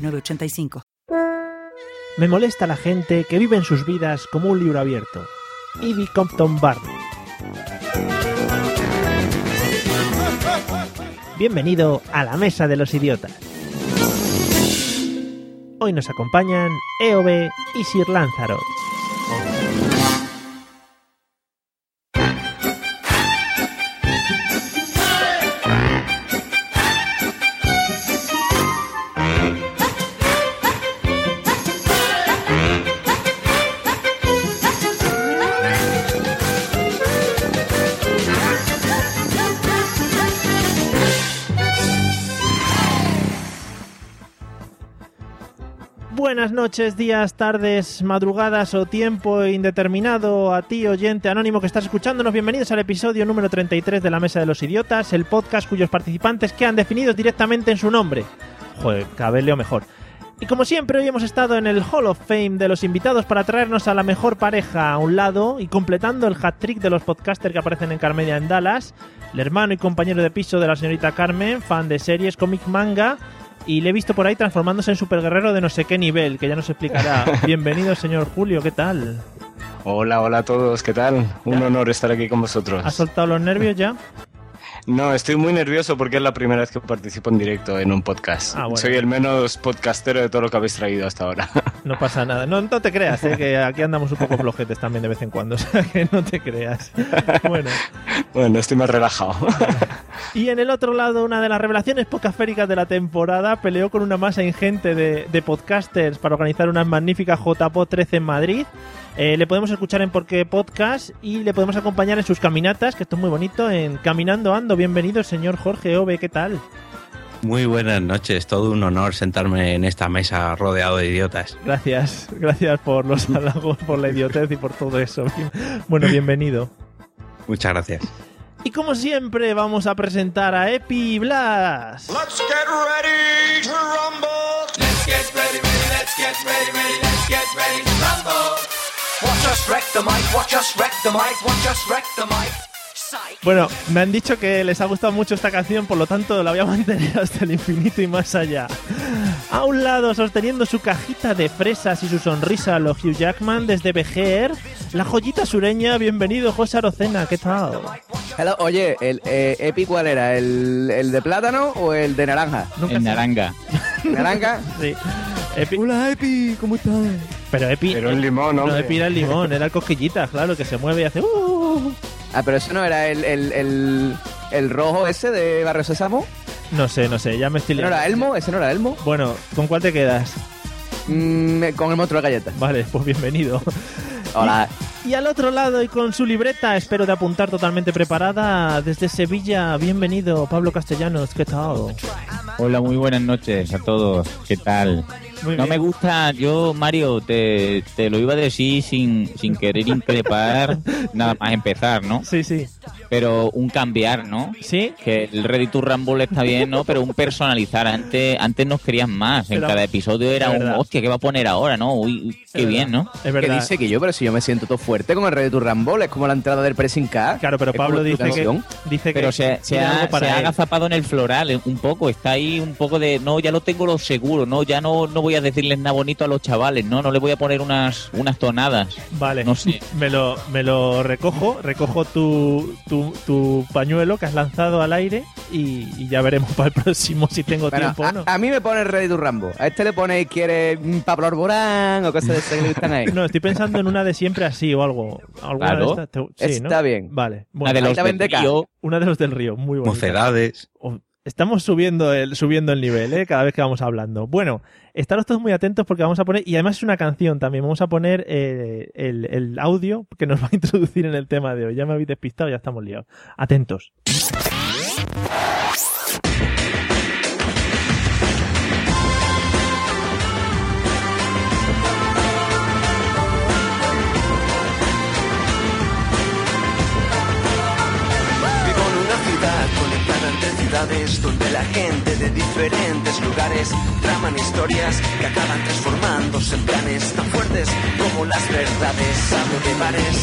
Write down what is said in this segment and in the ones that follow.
906985. Me molesta la gente que vive en sus vidas como un libro abierto. Ivy Compton Barney. Bienvenido a la Mesa de los Idiotas. Hoy nos acompañan EOB y Sir Lanzarote. Buenas noches, días, tardes, madrugadas o tiempo indeterminado a ti, oyente anónimo que estás escuchándonos. Bienvenidos al episodio número 33 de La Mesa de los Idiotas, el podcast cuyos participantes quedan definidos directamente en su nombre. Joder, cada leo mejor. Y como siempre, hoy hemos estado en el Hall of Fame de los invitados para traernos a la mejor pareja a un lado y completando el hat-trick de los podcasters que aparecen en Carmedia en Dallas, el hermano y compañero de piso de la señorita Carmen, fan de series, cómic, manga y le he visto por ahí transformándose en superguerrero de no sé qué nivel, que ya nos explicará. Bienvenido, señor Julio, ¿qué tal? Hola, hola a todos, ¿qué tal? Un honor estar aquí con vosotros. ¿Has soltado los nervios ya? No, estoy muy nervioso porque es la primera vez que participo en directo en un podcast. Ah, bueno. Soy el menos podcastero de todo lo que habéis traído hasta ahora. No pasa nada. No, no te creas, ¿eh? que aquí andamos un poco flojetes también de vez en cuando. O sea, que no te creas. Bueno. Bueno, estoy más relajado. Y en el otro lado, una de las revelaciones podcastféricas de la temporada peleó con una masa ingente de, de podcasters para organizar una magnífica JPO 13 en Madrid. Eh, le podemos escuchar en Porque Podcast y le podemos acompañar en sus caminatas, que esto es muy bonito, en Caminando Ando. Bienvenido, señor Jorge Ove, ¿qué tal? Muy buenas noches, todo un honor sentarme en esta mesa rodeado de idiotas. Gracias, gracias por los halagos, por la idiotez y por todo eso. Bueno, bienvenido. Muchas gracias. Y como siempre, vamos a presentar a Epi Blas. Let's get ready to rumble. Let's get ready, ready, let's get ready, ready, let's get ready Bueno, me han dicho que les ha gustado mucho esta canción, por lo tanto la voy a mantener hasta el infinito y más allá. A un lado, sosteniendo su cajita de fresas y su sonrisa, lo Hugh Jackman desde BGR, la joyita sureña, bienvenido José Arocena, ¿qué tal? Hello, oye, el eh, Epi cuál era? ¿El, el de plátano o el de naranja? Sé. naranja. ¿Naranja? Sí. Epi- Hola Epi, ¿cómo estás? Pero Epi, Pero el limón, no, hombre. Epi era el limón, era el cosquillitas, claro, que se mueve y hace... "Uh". Ah, pero eso no era el, el, el, el rojo ese de Barrio Sésamo. No sé, no sé, ya me estoy ¿Ese no era. Elmo? ¿Ese no era Elmo? Bueno, ¿con cuál te quedas? Mm, con el monstruo de galletas. Vale, pues bienvenido. Hola. Y al otro lado y con su libreta, espero de apuntar totalmente preparada, desde Sevilla, bienvenido Pablo Castellanos, ¿qué tal? Hola, muy buenas noches a todos. ¿Qué tal? Muy No bien. me gusta, yo, Mario, te, te lo iba a decir sin, sin querer increpar, nada más empezar, ¿no? Sí, sí. Pero un cambiar, ¿no? ¿Sí? Que el Ready to Rumble está bien, ¿no? Pero un personalizar. Antes, antes nos querían más. En cada episodio era un, hostia, ¿qué va a poner ahora, no? Uy, uy, qué Es bien, verdad, ¿no? Es ¿Qué verdad. dice que yo? Pero si yo me siento todo fuerte con el Rey de tu Rumble, es como la entrada del pressing K. Claro, pero Pablo dice que, dice que Pero se, se ha, se ha agazapado en el floral eh, un poco, está ahí un poco de, no, ya lo tengo lo seguro, no, ya no, no voy a decirles nada bonito a los chavales, no, no le voy a poner unas, unas tonadas. Vale, No sé. me, lo, me lo recojo, recojo tu, tu, tu pañuelo que has lanzado al aire y, y ya veremos para el próximo si tengo Bueno, tiempo o no. a, a mí me pone el Rey de tu Rambo. A este le pone quiere Pablo Alborán o cosas de esas que le gustan a él. No, estoy pensando en una de siempre así o algo. ¿Alguna Claro. de estas? Te- sí, Está ¿no? bien. Vale. Una Bueno, de ahí los del río, una de los del río, muy bonita. Mocedades. Estamos subiendo el, subiendo el nivel, ¿eh? Cada vez que vamos hablando. Bueno, estaros todos muy atentos porque vamos a poner, y además es una canción también, vamos a poner eh, el, el audio que nos va a introducir en el tema de hoy. Ya me habéis despistado, ya estamos liados. Atentos. Gente de diferentes lugares. Traman historias que acaban transformándose en planes tan fuertes como las verdades. Hablo de bares,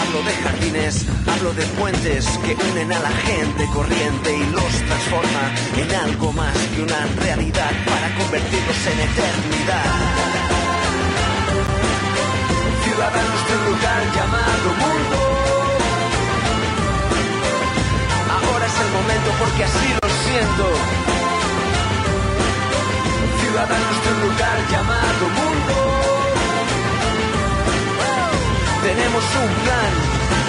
hablo de jardines, hablo de puentes que unen a la gente corriente y los transforma en algo más que una realidad para convertirlos en eternidad. Ciudadanos de un lugar llamado mundo. Porque así lo siento. Ciudadanos de un lugar llamado mundo. Tenemos un plan.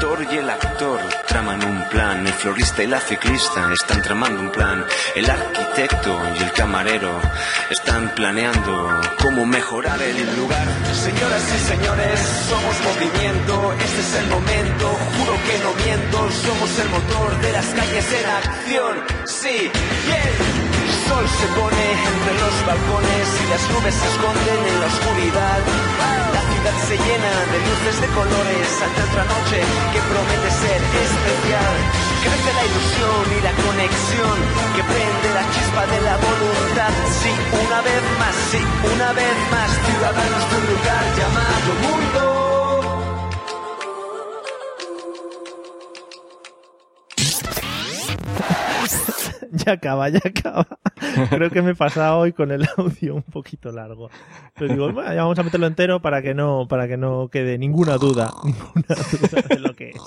Pintor y el actor traman un plan. El florista y la ciclista están tramando un plan. El arquitecto y el camarero están planeando cómo mejorar el lugar. Señoras y señores, somos movimiento. Este es el momento. Juro que no miento. Somos el motor de las calles en acción. Sí, bien. El sol se pone entre los balcones y las nubes se esconden en la oscuridad. La ciudad se llena de luces de colores ante otra noche que promete ser especial. Crece la ilusión y la conexión que prende la chispa de la voluntad. Sí, una vez más, sí, una vez más, ciudadanos de un lugar llamado mundo. ya acaba, ya acaba. Creo que me he pasado hoy con el audio un poquito largo. Pero digo, bueno, ya vamos a meterlo entero para que no, para que no quede ninguna duda, ninguna duda de lo que es.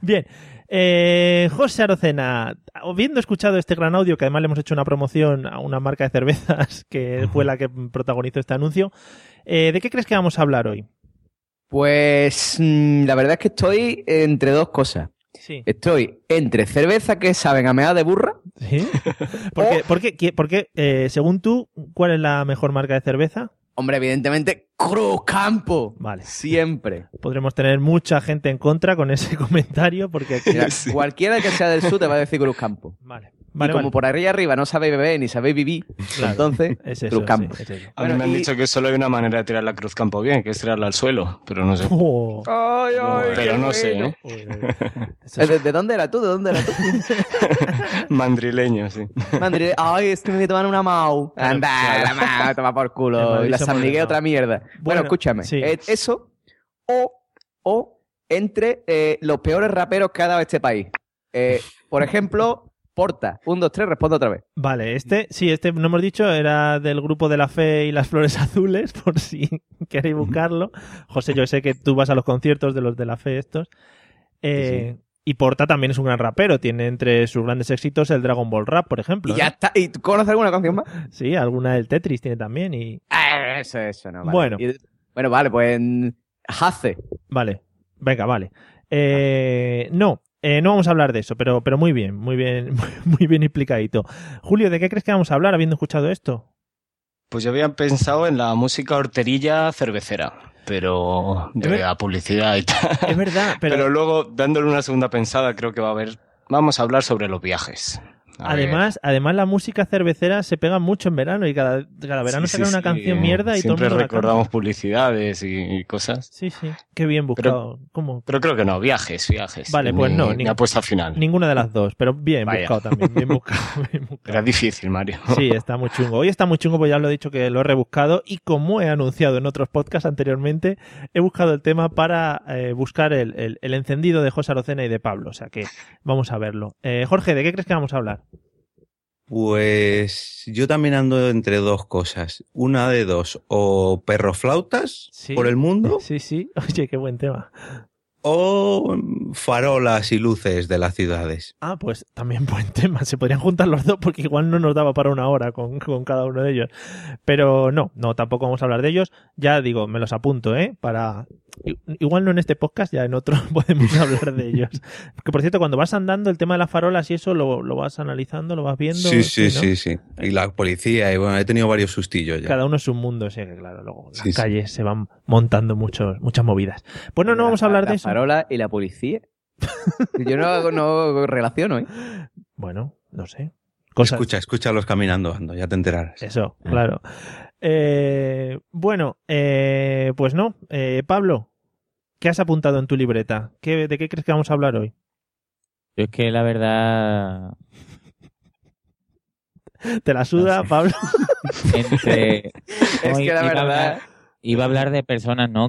Bien, eh, José Arocena, habiendo escuchado este gran audio, que además le hemos hecho una promoción a una marca de cervezas que fue la que protagonizó este anuncio, eh, ¿de qué crees que vamos a hablar hoy? Pues mm, la verdad es que estoy entre dos cosas. Sí. Estoy entre cerveza que saben a meada de burra. ¿Sí? ¿Por qué, por qué- qué- por qué, eh, según tú, cuál es la mejor marca de cerveza? Hombre, evidentemente, Cruz Campo. Vale. Siempre. Podremos tener mucha gente en contra con ese comentario porque aquí... Mira, Cualquiera que sea del sur te va a decir Cruz Campo. Vale. Y como vale. por arriba arriba no sabéis beber ni sabéis vivir, Claro. entonces Es eso, Cruz sí, Campo. es eso. A mí Bueno, me han y- dicho que solo hay una manera de tirar la cruz campo bien, que es tirarla al suelo, pero no sé. Oh. Ay, ay, pero no sé. ¿eh? Eh, es- ¿De, de dónde era tú? ¿De dónde era tú? Mandrileño, sí. Mandri, ay, es que me voy a tomar una Mau. Anda, la Mau, toma por culo. Y la San Miguel otra mierda. Bueno, Bueno, escúchame. sí. eh, eso o, o entre eh, los peores raperos que ha dado este país. Eh, por ejemplo, Porta. Un, dos, tres, respondo otra vez. Vale, este, sí, este no hemos dicho, era del grupo de la fe y las flores azules, por si queréis buscarlo. José, yo sé que tú vas a los conciertos de los de la fe estos. Eh, Y Porta también es un gran rapero, tiene entre sus grandes éxitos el Dragon Ball Rap, por ejemplo. Y ya ¿no? está. ¿Y tú conoces alguna canción más? Sí, alguna del Tetris tiene también y... Ah, eso, eso, no. Vale. Bueno. Y- bueno, vale, pues. mm, Hace. Vale, venga, vale. Eh, no, eh, no vamos a hablar de eso, pero, pero muy bien, muy bien, muy bien explicadito. Julio, ¿de qué crees que vamos a hablar habiendo escuchado esto? Pues yo había pensado en la música horterilla cervecera, pero de ver- la publicidad y tal. Es verdad, pero, Pero, luego, dándole una segunda pensada, creo que va a haber. Vamos a hablar sobre los viajes. A ver. además, además la música cervecera se pega mucho en verano y cada, cada verano Sí, sacan sí, una sí. canción mierda y todo el Siempre mundo recordamos publicidades y, y cosas. Sí, sí, qué bien buscado. ¿Cómo? Pero creo que no, viajes, viajes. Vale, pues Mi- no, ni- apuesta final. Ninguna de las dos, pero bien Vaya. buscado también, bien buscado, bien buscado. Era difícil, Mario. Sí, está muy chungo. Hoy está muy chungo, pues ya lo he dicho que lo he rebuscado y como he anunciado en otros podcasts anteriormente, he buscado el tema para eh, buscar el, el- el encendido de José Arocena y de Pablo. O sea que vamos a verlo. Eh, Jorge, ¿de qué crees que vamos a hablar? Pues yo también ando entre dos cosas. Una de dos, o perroflautas Sí. por el mundo, Sí, sí. Oye, qué buen tema. O farolas y luces de las ciudades. Ah, pues también buen tema. Se podrían juntar los dos porque igual no nos daba para una hora con, con cada uno de ellos. Pero no, no, tampoco vamos a hablar de ellos. Ya digo, me los apunto, ¿eh? Para. Igual no en este podcast, ya en otro podemos hablar de ellos. Que por cierto, cuando vas andando, el tema de las farolas y eso lo, lo vas analizando, lo vas viendo. Sí, sí, ¿no? sí, sí. Y la policía, y bueno, he tenido varios sustillos ya. Cada uno es un mundo, sí, que claro, luego las Sí, sí. calles se van montando muchos, muchas movidas. Pues no, no vamos a hablar de eso. Farola y la policía. Yo no, no relaciono, ¿eh? Bueno, no sé. Cosas, Escucha, escúchalos caminando, ando, ya te enterarás. Eso, claro. Eh, bueno, eh, pues no. Eh, Pablo, ¿qué has apuntado en tu libreta? ¿Qué, ¿De qué crees que vamos a hablar hoy? Yo es que la verdad. ¿Te la suda, Pablo? Entre... Es no, que la verdad- Iba a hablar de personas, ¿no?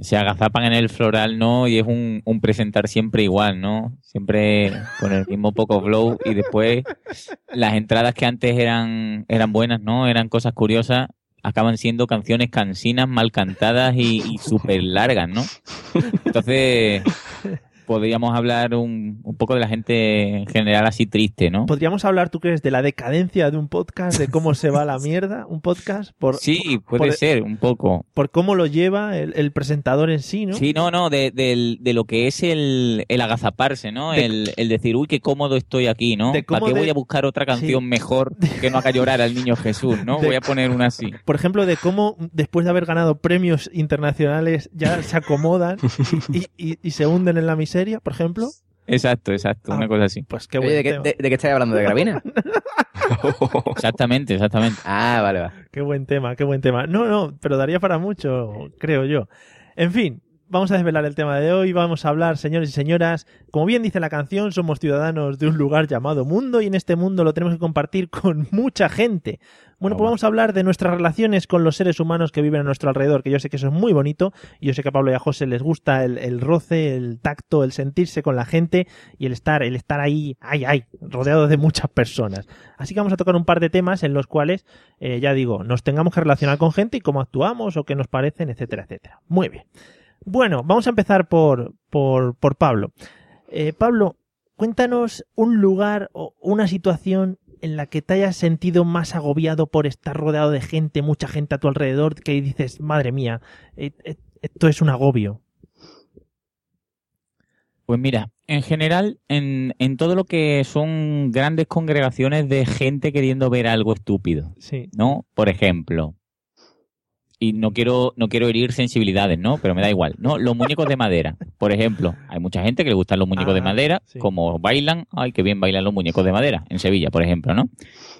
se agazapan en el floral, ¿no? Y es un, presentar siempre igual, ¿no? Siempre con el mismo poco flow y después las entradas que antes eran, eran buenas, ¿no? Eran cosas curiosas, acaban siendo canciones cansinas, mal cantadas y, y súper largas, ¿no? Entonces, podríamos hablar un, un poco de la gente en general así triste, ¿no? ¿Podríamos hablar, tú crees, de la decadencia de un podcast, de cómo se va la mierda un podcast? Por, Sí, puede por- ser, un poco. por cómo lo lleva el, el presentador en sí, ¿no? Sí, no, no, de, de lo que es el, el agazaparse, ¿no? De- el, el decir, uy, qué cómodo estoy aquí, ¿no? ¿Para qué voy a buscar otra canción Sí. mejor que no haga llorar al niño Jesús, ¿no? Voy a poner una así. Por ejemplo, de cómo después de haber ganado premios internacionales ya se acomodan y, y- y se hunden en la miseria, por ejemplo. Exacto, exacto, Ah, una cosa así. Pues qué Oye, ¿de qué, de, de qué estáis hablando? ¿De Gravina? Exactamente, exactamente. Ah, vale, vale. Qué buen tema, qué buen tema. No, no, pero daría para mucho, creo yo. En fin, vamos a desvelar el tema de hoy. Vamos a hablar, señores y señoras. Como bien dice la canción, somos ciudadanos de un lugar llamado mundo y en este mundo lo tenemos que compartir con mucha gente. Bueno, pues vamos a hablar de nuestras relaciones con los seres humanos que viven a nuestro alrededor, que yo sé que eso es muy bonito, y yo sé que a Pablo y a José les gusta el, el roce, el tacto, el sentirse con la gente y el estar, el estar ahí, ay, ay, rodeado de muchas personas. Así que vamos a tocar un par de temas en los cuales, eh, ya digo, nos tengamos que relacionar con gente y cómo actuamos o qué nos parecen, etcétera, etcétera. Muy bien. Bueno, vamos a empezar por, por, por Pablo. Eh, Pablo, cuéntanos un lugar o una situación en la que te hayas sentido más agobiado por estar rodeado de gente, mucha gente a tu alrededor, que dices, madre mía, eh, eh, esto es un agobio. Pues mira, en general, en, en todo lo que son grandes congregaciones de gente queriendo ver algo estúpido, Sí. ¿no? Por ejemplo, y no quiero, no quiero herir sensibilidades, ¿no? Pero me da igual, ¿no? Los muñecos de madera, por ejemplo. Hay mucha gente que le gustan los muñecos de Ah, madera, sí. como bailan, ay, qué bien bailan los muñecos de madera, en Sevilla, por ejemplo, ¿no?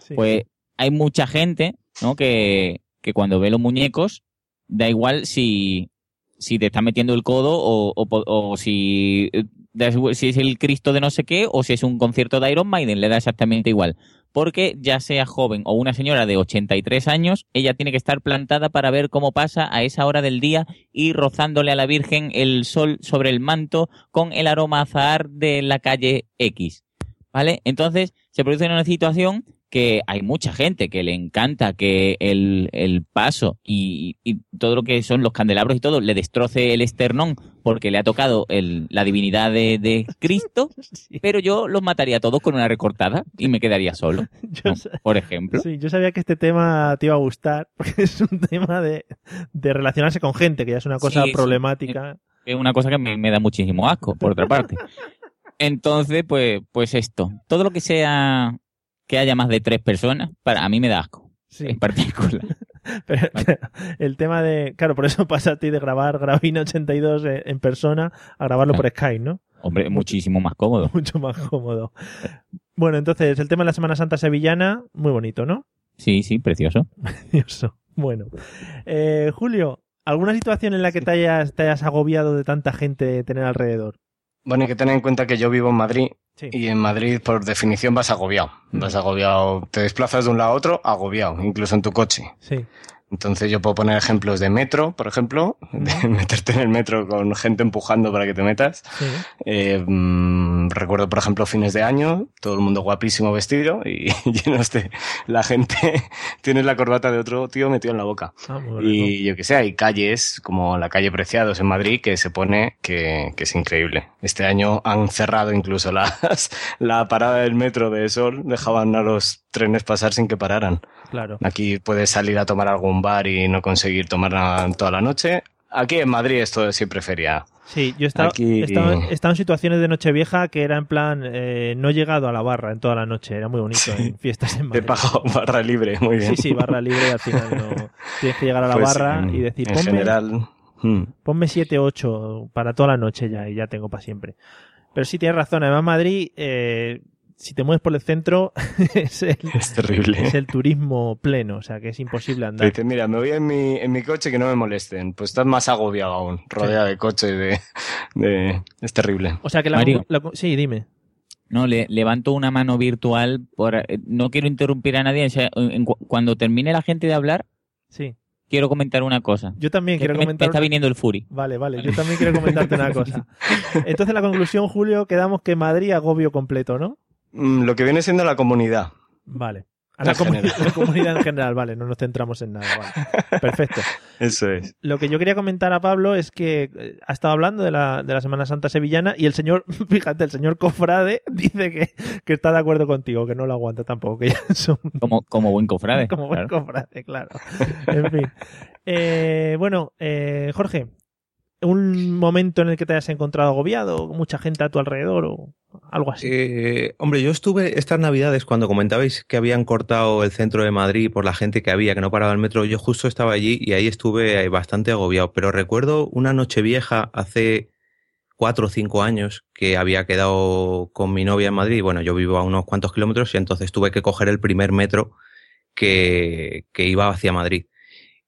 sí. Pues hay mucha gente, ¿no? Que, que cuando ve los muñecos, da igual si, si te está metiendo el codo o, o, o si, eh, si es el Cristo de no sé qué o si es un concierto de Iron Maiden, le da exactamente igual. Porque ya sea joven o una señora de 83 años, ella tiene que estar plantada para ver cómo pasa a esa hora del día y rozándole a la Virgen el sol sobre el manto con el aroma azahar de la calle X. ¿Vale? Entonces se produce una situación que hay mucha gente que le encanta que el, el paso y, y todo lo que son los candelabros y todo le destroce el esternón porque le ha tocado el- la divinidad de, de Cristo, Sí. pero yo los mataría a todos con una recortada y me quedaría solo, por ejemplo. Sí, yo sabía que este tema te iba a gustar, porque es un tema de, de relacionarse con gente, que ya es una cosa sí. problemática. Es una cosa que me, me da muchísimo asco, por otra parte. Entonces, pues, pues esto, todo lo que sea que haya más de tres personas, para a mí me da asco, Sí. en particular. Pero, el tema de. Claro, por eso pasa a ti de grabar Gravina 82 en, persona a grabarlo por Skype, ¿no? Hombre, muchísimo más cómodo. Mucho más cómodo. Bueno, entonces, el tema de la Semana Santa sevillana, muy bonito, ¿no? Sí, sí, precioso. Precioso. Bueno. Eh, Julio, ¿alguna situación en la que te hayas, te hayas agobiado de tanta gente tener alrededor? Bueno, hay que tener en cuenta que yo vivo en Madrid Sí. y en Madrid, por definición, vas agobiado. Vas agobiado, te desplazas de un lado a otro, agobiado, incluso en tu coche. Sí. Entonces yo puedo poner ejemplos de metro, por ejemplo, de meterte en el metro con gente empujando para que te metas. sí. Eh, mm, recuerdo, por ejemplo, fines de año, todo el mundo guapísimo vestido y llenos de la gente, tienes la corbata de otro tío metido en la boca. Ah. Y yo que sé, hay calles como la calle Preciados en Madrid que se pone que, que es increíble. Este año han cerrado incluso las, la parada del metro de Sol, dejaban a los trenes pasar sin que pararan. Claro. Aquí puedes salir a tomar algún bar y no conseguir tomar nada toda la noche. Aquí en Madrid esto es siempre feria. Sí, yo he estado, Aquí- he estado- he estado en situaciones de Nochevieja que era en plan, eh, no he llegado a la barra en toda la noche, era muy bonito en fiestas en Te Madrid. he pagado barra libre, muy bien. Sí, sí, barra libre al final no. Tienes que llegar a la Pues, barra y decir, En ponme, general. mm. ponme 7, 8 para toda la noche ya y ya tengo para siempre. Pero sí tienes razón, además Madrid, eh, si te mueves por el centro, es el, Es terrible. es el turismo pleno, o sea que es imposible andar. dice, mira, me voy en mi, en mi coche que no me molesten. Pues estás más agobiado aún, rodeado de coches. De, de... Es terrible. O sea que la, Mario. la- sí, dime. No, le levanto una mano virtual. Por, eh, no quiero interrumpir a nadie. o sea, en cu- cuando termine la gente de hablar, Sí. quiero comentar una cosa. Yo también quiero me- me comentar está viniendo el Fury. Vale, vale, yo también quiero comentarte una cosa. Entonces la conclusión, Julio, quedamos que Madrid agobio completo, ¿no? Mm, Lo que viene siendo la comunidad. Vale. A la, comu- general. la comunidad en general, vale, no nos centramos en nada. Vale. Perfecto. Eso es. Lo que yo quería comentar a Pablo es que eh, ha estado hablando de la, de la Semana Santa sevillana y el señor, fíjate, el señor Cofrade dice que, que está de acuerdo contigo, que no lo aguanta tampoco, que ya son Como, como buen cofrade. como buen claro. Cofrade, claro. En fin. Eh, bueno, eh, Jorge, un momento en el que te hayas encontrado agobiado, mucha gente a tu alrededor o algo así. Eh, hombre, yo estuve estas navidades cuando comentabais que habían cortado el centro de Madrid por la gente que había, que no paraba el metro. Yo justo estaba allí y ahí estuve eh, bastante agobiado. Pero recuerdo una noche vieja hace cuatro o cinco años que había quedado con mi novia en Madrid. y Bueno, yo vivo a unos cuantos kilómetros y entonces tuve que coger el primer metro que, que iba hacia Madrid.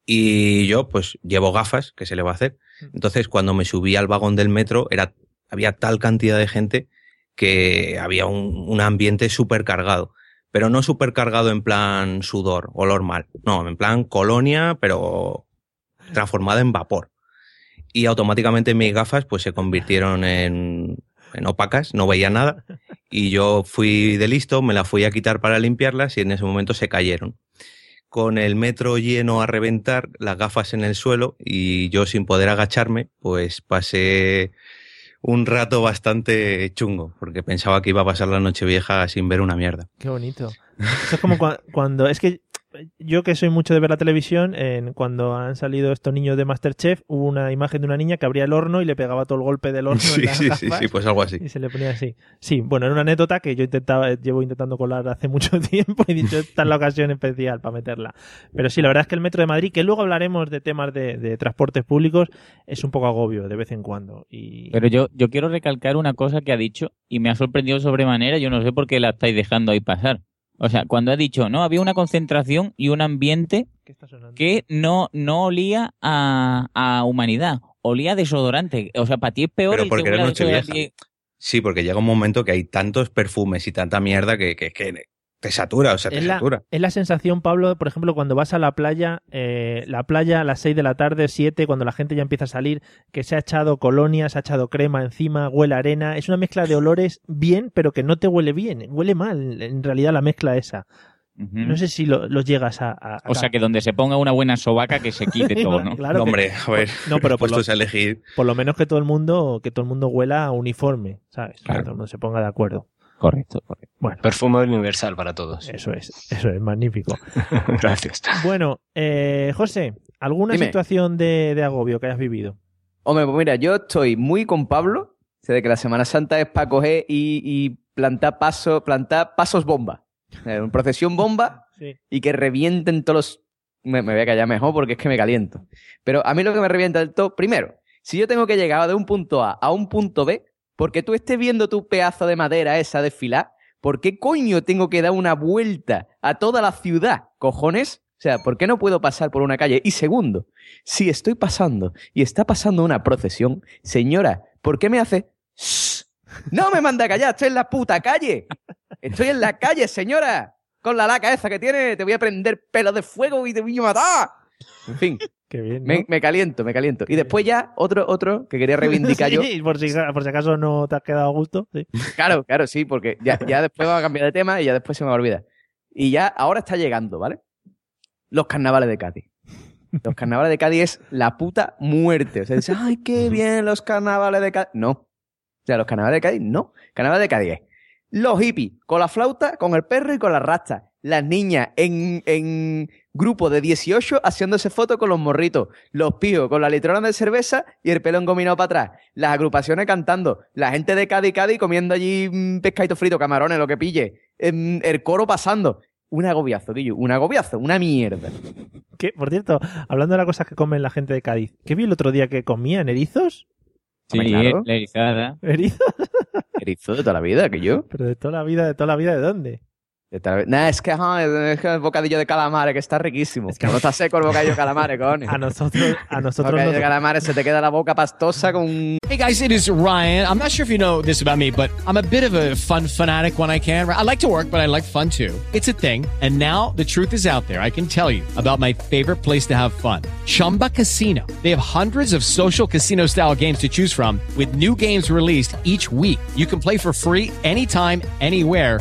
Y yo, pues, llevo gafas, que se le va a hacer. Entonces, cuando me subí al vagón del metro, era, había tal cantidad de gente que había un, un ambiente súper cargado. Pero no súper cargado en plan sudor, olor mal. No, en plan colonia, pero transformada en vapor. Y automáticamente mis gafas pues se convirtieron en, en opacas, no veía nada. Y yo fui de listo, me las fui a quitar para limpiarlas y en ese momento se cayeron. Con el metro lleno a reventar, las gafas en el suelo y yo sin poder agacharme, pues pasé un rato bastante chungo, porque pensaba que iba a pasar la noche vieja sin ver una mierda. Qué bonito. Eso es como cua- cuando. Es que yo que soy mucho de ver la televisión, en, cuando han salido estos niños de Masterchef, hubo una imagen de una niña que abría el horno y le pegaba todo el golpe del horno Sí, en las sí, sí, gafas sí, pues algo así. Y se le ponía así. Sí, bueno, era una anécdota que yo intentaba, llevo intentando colar hace mucho tiempo y dicho, esta es la ocasión especial para meterla. Pero sí, la verdad es que el metro de Madrid, que luego hablaremos de temas de, de transportes públicos, es un poco agobio de vez en cuando. Y Pero yo, yo quiero recalcar una cosa que ha dicho y me ha sorprendido sobremanera. Yo no sé por qué la estáis dejando ahí pasar. O sea, cuando ha dicho, no, había una concentración y un ambiente que no, no olía a, a humanidad, olía a desodorante. O sea, para ti es peor Pero el porque que era noche vieja. Sí, porque llega un momento que hay tantos perfumes y tanta mierda que, que, que te satura, o sea, te es la, satura. es la sensación, Pablo, por ejemplo, cuando vas a la playa, eh, la playa a las 6 de la tarde, 7, cuando la gente ya empieza a salir, que se ha echado colonia, se ha echado crema encima, huele a arena. Es una mezcla de olores bien, pero que no te huele bien, huele mal, en realidad, la mezcla esa. No sé si lo, lo llegas a, a- O sea, que donde se ponga una buena sobaca que se quite todo, ¿no? Claro que- Hombre, a ver, No, pero por lo, puestos a elegir. por lo menos que todo el mundo, que todo el mundo huela uniforme, ¿sabes? Que todo el mundo se ponga de acuerdo. Correcto, correcto. Bueno, Perfume universal para todos. eso es, eso es magnífico. Gracias. Bueno, eh, José, ¿alguna Dime. situación de, de agobio que hayas vivido? Hombre, pues mira, yo estoy muy con Pablo, o sea, de que la Semana Santa es para coger y, y plantar, paso, plantar pasos bomba. Eh, Una procesión bomba Sí. y que revienten todos los... Me, me voy a callar mejor porque es que me caliento. Pero a mí lo que me revienta del todo, primero, si yo tengo que llegar de un punto A a un punto B, porque tú estés viendo tu pedazo de madera esa desfilar, ¿por qué coño tengo que dar una vuelta a toda la ciudad? ¿Cojones? O sea, ¿por qué no puedo pasar por una calle? Y segundo, si estoy pasando y está pasando una procesión, señora, ¿por qué me hace... "Shh"? No me manda a callar, estoy en la puta calle. Estoy en la calle, señora. Con la laca esa que tiene, te voy a prender pelos de fuego y te voy a matar. En fin, Qué bien, ¿no? me, me caliento, me caliento. Y después ya, otro, otro que quería reivindicar yo. Sí, por si, por si acaso no te has quedado a gusto. sí. Claro, claro, sí, porque ya, ya después vamos a cambiar de tema y ya después se me va a olvidar. Y ya, ahora está llegando, ¿vale? Los carnavales de Cádiz. Los carnavales de Cádiz es la puta muerte. O sea, dices, ay, qué bien los carnavales de Cádiz. No. O sea, los carnavales de Cádiz, no. Carnavales de Cádiz es los hippies, con la flauta, con el perro y con la rasta. Las niñas en, en grupo de 18 haciéndose fotos con los morritos, los pijos con la litrona de cerveza y el pelo engominado para atrás, las agrupaciones cantando, la gente de Cádiz Cádiz comiendo allí mm, pescadito frito, camarones, lo que pille, em, el coro pasando. Un agobiazo, Guillo, un agobiazo, una mierda. Que, por cierto, hablando de las cosas que comen la gente de Cádiz, ¿qué vi el otro día que comían erizos? Sí, claro. la erizada. ¿Erizos? Erizo de toda la vida, que yo. Pero de toda la vida, de toda la vida, ¿de dónde? Nah, es que, ajá, es que el bocadillo de calamares, que está riquísimo. Es que no está seco el bocadillo de calamares, coño. A nosotros, a nosotros bocadillo nos- de calamares se te queda la boca pastosa con Hey guys, it is Ryan. I'm not sure if you know this about me, but I'm a bit of a fun fanatic when I can. I like to work, but I like fun too. It's a thing. And now the truth is out there. I can tell you about my favorite place to have fun Chumba Casino. They have hundreds of social casino style games to choose from, with new games released each week. You can play for free anytime, anywhere.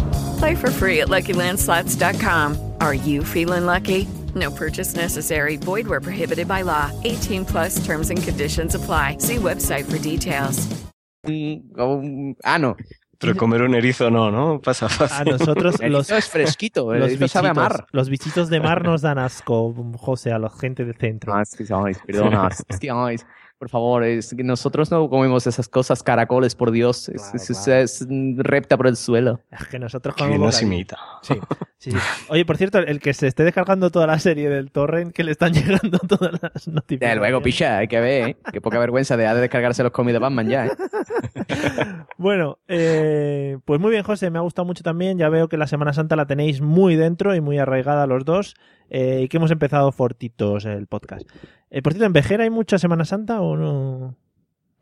Play for free at LuckyLandSlots.com. Are you feeling lucky? No purchase necessary. Void where prohibited by law. 18 plus terms and conditions apply. See website for details. un, un ano. Pero comer un erizo no, ¿no? Pasa A fácil. nosotros El los, erizo es fresquito, el los erizo sabe a bichitos- mar. Los bichitos de mar nos dan asco, José, a la gente del centro. Ah, sí, ay, perdona. Hostia, ay, por favor, es que nosotros no comemos esas cosas, caracoles, por Dios. Es, es- es- es, repta por el suelo. Es que nosotros Que comemos nos bocadillo. imita. Sí. Oye, por cierto, el que se esté descargando toda la serie del torrent, que le están llegando todas las De notificaciones. luego, picha, hay que ver, ¿eh? Qué poca vergüenza de, de descargarse los cómics de Batman ya, ¿eh? Bueno, eh, pues muy bien, José, me ha gustado mucho también. Ya veo que la Semana Santa la tenéis muy dentro y muy arraigada los dos. eh, y que hemos empezado fortitos el podcast. Eh, por cierto, ¿en Vejera hay mucha Semana Santa o no?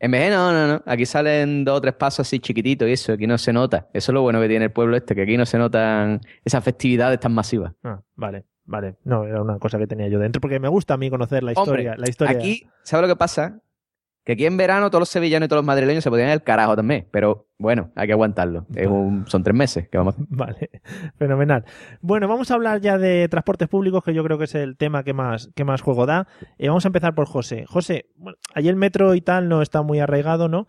En de no, no, no. Aquí salen dos o tres pasos así chiquititos y eso, aquí no se nota. Eso es lo bueno que tiene el pueblo este, que aquí no se notan esas festividades tan masivas. Ah, vale, vale. No, era una cosa que tenía yo dentro porque me gusta a mí conocer la historia. Hombre, la historia. Aquí, ¿sabes lo que pasa? Que aquí en verano todos los sevillanos y todos los madrileños se podían ir al carajo también. Pero bueno, hay que aguantarlo. Es un- son tres meses que vamos a hacer. Vale, fenomenal. Bueno, vamos a hablar ya de transportes públicos, que yo creo que es el tema que más, que más juego da. Eh, vamos a empezar por José. José, bueno, allí el metro y tal no está muy arraigado, ¿no?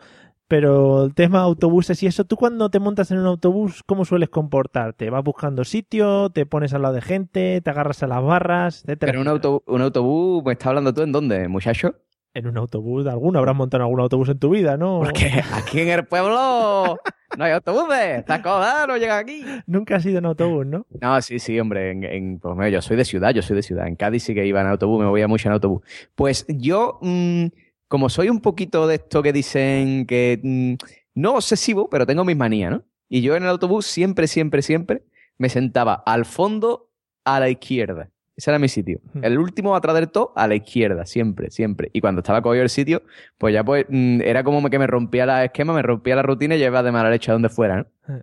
Pero el tema autobuses y eso, tú cuando te montas en un autobús, ¿cómo sueles comportarte? ¿Vas buscando sitio? ¿Te pones al lado de gente? ¿Te agarras a las barras? Etcétera. Pero un, auto, un autobús, ¿me estás hablando tú en dónde, muchacho? En un autobús, alguno habrás montado algún autobús en tu vida, ¿no? Porque aquí en el pueblo no hay autobuses. Estas cosas no llegan aquí. Nunca has ido en autobús, ¿no? No, sí, sí, hombre. En, en- pues, mira, yo soy de ciudad, yo soy de ciudad. En Cádiz sí que iba en autobús, me voy mucho en autobús. Pues yo, mm, como soy un poquito de esto que dicen que mm, no obsesivo, pero tengo mis manías, ¿no? Y yo en el autobús siempre, siempre, siempre me sentaba al fondo a la izquierda. Ese era mi sitio. El último atrás del todo, a la izquierda, siempre, siempre. Y cuando estaba cogido el sitio, pues ya pues mm, era como que me rompía la esquema, me rompía la rutina y llevaba de mala leche a donde fuera, ¿no?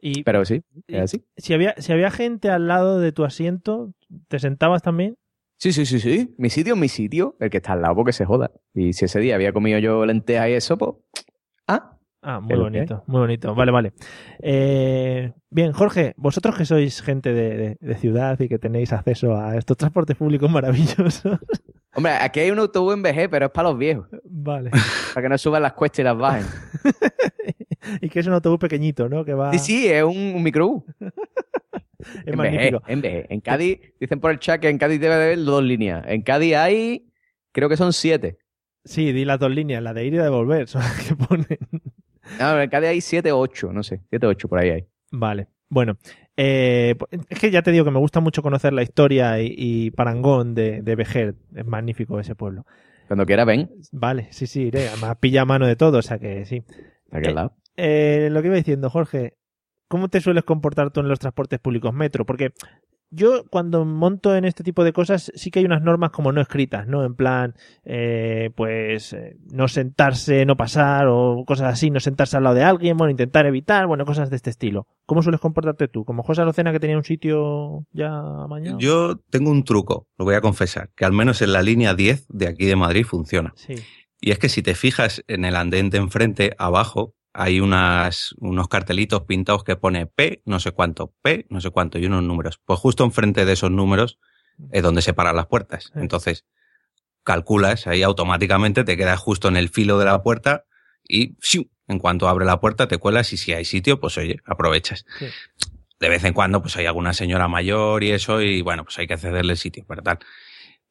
Y, Pero sí, era así. Si había, si había gente al lado de tu asiento, ¿te sentabas también? Sí, sí, sí, sí. Mi sitio es mi sitio. El que está al lado porque se joda. Y si ese día había comido yo lentejas y eso, pues... Ah. Ah, muy bonito, muy bonito. Vale, vale. Eh, bien, Jorge, vosotros que sois gente de, de- de ciudad y que tenéis acceso a estos transportes públicos maravillosos. Hombre, aquí hay un autobús en VG, pero es para los viejos. Vale. Para que no suban las cuestas y las bajen. y que es un autobús pequeñito, ¿no? Que va. Sí, sí, es un, un microbús. Es en magnífico. VG, en VG. En Cádiz, dicen por el chat que en Cádiz debe de haber dos líneas. En Cádiz hay, creo que son siete. Sí, di las dos líneas, la de ir y la de volver, son las que ponen. No, en Cádiz hay siete o ocho, no sé. Siete o ocho, por ahí hay. Vale. Bueno, eh, es que ya te digo que me gusta mucho conocer la historia y, y parangón de, de Vejer. Es magnífico ese pueblo. Cuando quiera, ven. Vale, sí, sí, iré. Además, pilla mano de todo, o sea que sí. Está aquí al lado. Eh, lo que iba diciendo, Jorge, ¿cómo te sueles comportar tú en los transportes públicos metro? Porque yo cuando monto en este tipo de cosas sí que hay unas normas como no escritas, ¿no? En plan, eh, pues eh, no sentarse, no pasar o cosas así, no sentarse al lado de alguien, bueno, intentar evitar, bueno, cosas de este estilo. ¿Cómo sueles comportarte tú? ¿Como José Arocena que tenía un sitio ya mañana? Yo tengo un truco, lo voy a confesar, que al menos en la línea 10 de aquí de Madrid funciona. Sí. Y es que si te fijas en el andén de enfrente, abajo, hay unas, unos cartelitos pintados que pone P, no sé cuánto, P, no sé cuánto, y unos números. Pues justo enfrente de esos números es donde se paran las puertas. Entonces, calculas ahí automáticamente, te quedas justo en el filo de la puerta y en cuanto abre la puerta te cuelas y si hay sitio, pues oye, aprovechas. Sí. De vez en cuando, pues hay alguna señora mayor y eso, y bueno, pues hay que cederle el sitio, ¿verdad?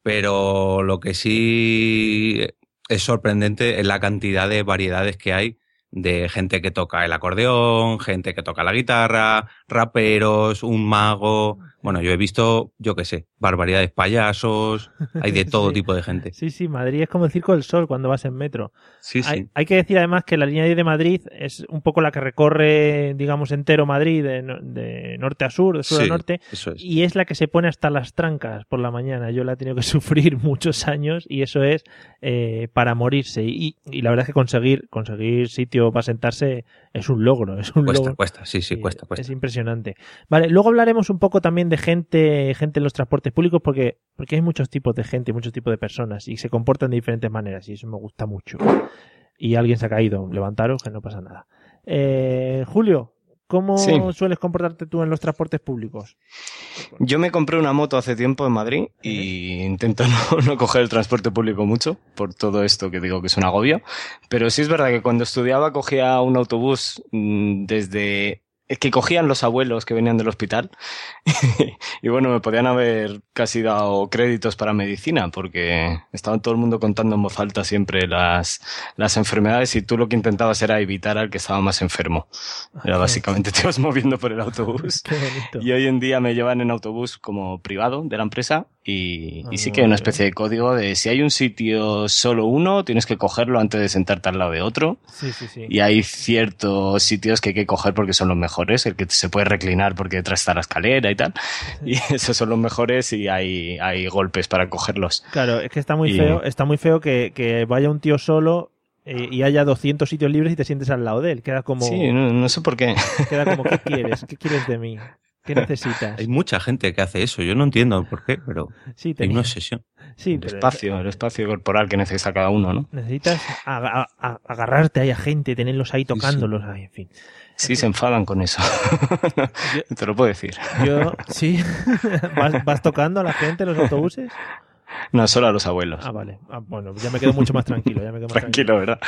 Pero lo que sí es sorprendente es la cantidad de variedades que hay de gente que toca el acordeón, gente que toca la guitarra, raperos, un mago. Bueno, yo he visto, yo qué sé, barbaridades, payasos, hay de todo Sí. tipo de gente. Sí, sí, Madrid es como el Circo del Sol cuando vas en metro. Sí, sí. Hay, hay que decir además que la línea 10 de Madrid es un poco la que recorre, digamos, entero Madrid de, de norte a sur, de sur a norte, eso es. y es la que se pone hasta las trancas por la mañana. Yo la he tenido que sufrir muchos años y eso es eh, para morirse. Y, y la verdad es que conseguir, conseguir sitio para sentarse es un logro, es un Cuesta, logro. cuesta, sí, sí, cuesta, cuesta. Es impresionante. Vale, luego hablaremos un poco también de gente, gente en los transportes públicos porque, porque hay muchos tipos de gente, muchos tipos de personas y se comportan de diferentes maneras y eso me gusta mucho. Y alguien se ha caído, levantaros que no pasa nada. Eh, Julio, ¿cómo Sí. sueles comportarte tú en los transportes públicos? Yo me compré una moto hace tiempo en Madrid y intento no, no coger el transporte público mucho por todo esto que digo que es un agobio. Pero sí es verdad que cuando estudiaba cogía un autobús mm, desde es que cogían los abuelos que venían del hospital y bueno, me podían haber casi dado créditos para medicina porque estaba todo el mundo contando en voz alta siempre las, las enfermedades y tú lo que intentabas era evitar al que estaba más enfermo. Era básicamente te ibas moviendo por el autobús. Y hoy en día me llevan en autobús como privado de la empresa y, y sí Ah, que hay una muy especie de código de si hay un sitio solo uno, tienes que cogerlo antes de sentarte al lado de otro. Sí, sí, sí. Y hay ciertos sitios que hay que coger porque son los mejores, el que se puede reclinar porque detrás está la escalera y tal. Y esos son los mejores y hay, hay golpes para cogerlos. Claro, es que está muy Y- feo, está muy feo que, que vaya un tío solo eh, y haya 200 sitios libres y te sientes al lado de él. Queda como, Sí, no, no sé por qué. queda como, ¿qué quieres? ¿Qué quieres de mí? ¿Qué necesitas? Hay mucha gente que hace eso, yo no entiendo por qué, pero Sí, hay una obsesión. Sí, El pero espacio, el espacio corporal que necesita cada uno, ¿no? necesitas aga- a- agarrarte ahí a gente, tenerlos ahí tocándolos, ay, en fin. Sí, se enfadan con eso. Te lo puedo decir. Yo, sí, ¿Vas, vas tocando a la gente en los autobuses? No, solo a los abuelos. Ah, vale. Ah, bueno, ya me quedo mucho más tranquilo. Ya me quedo más Tranquilo, ¿verdad?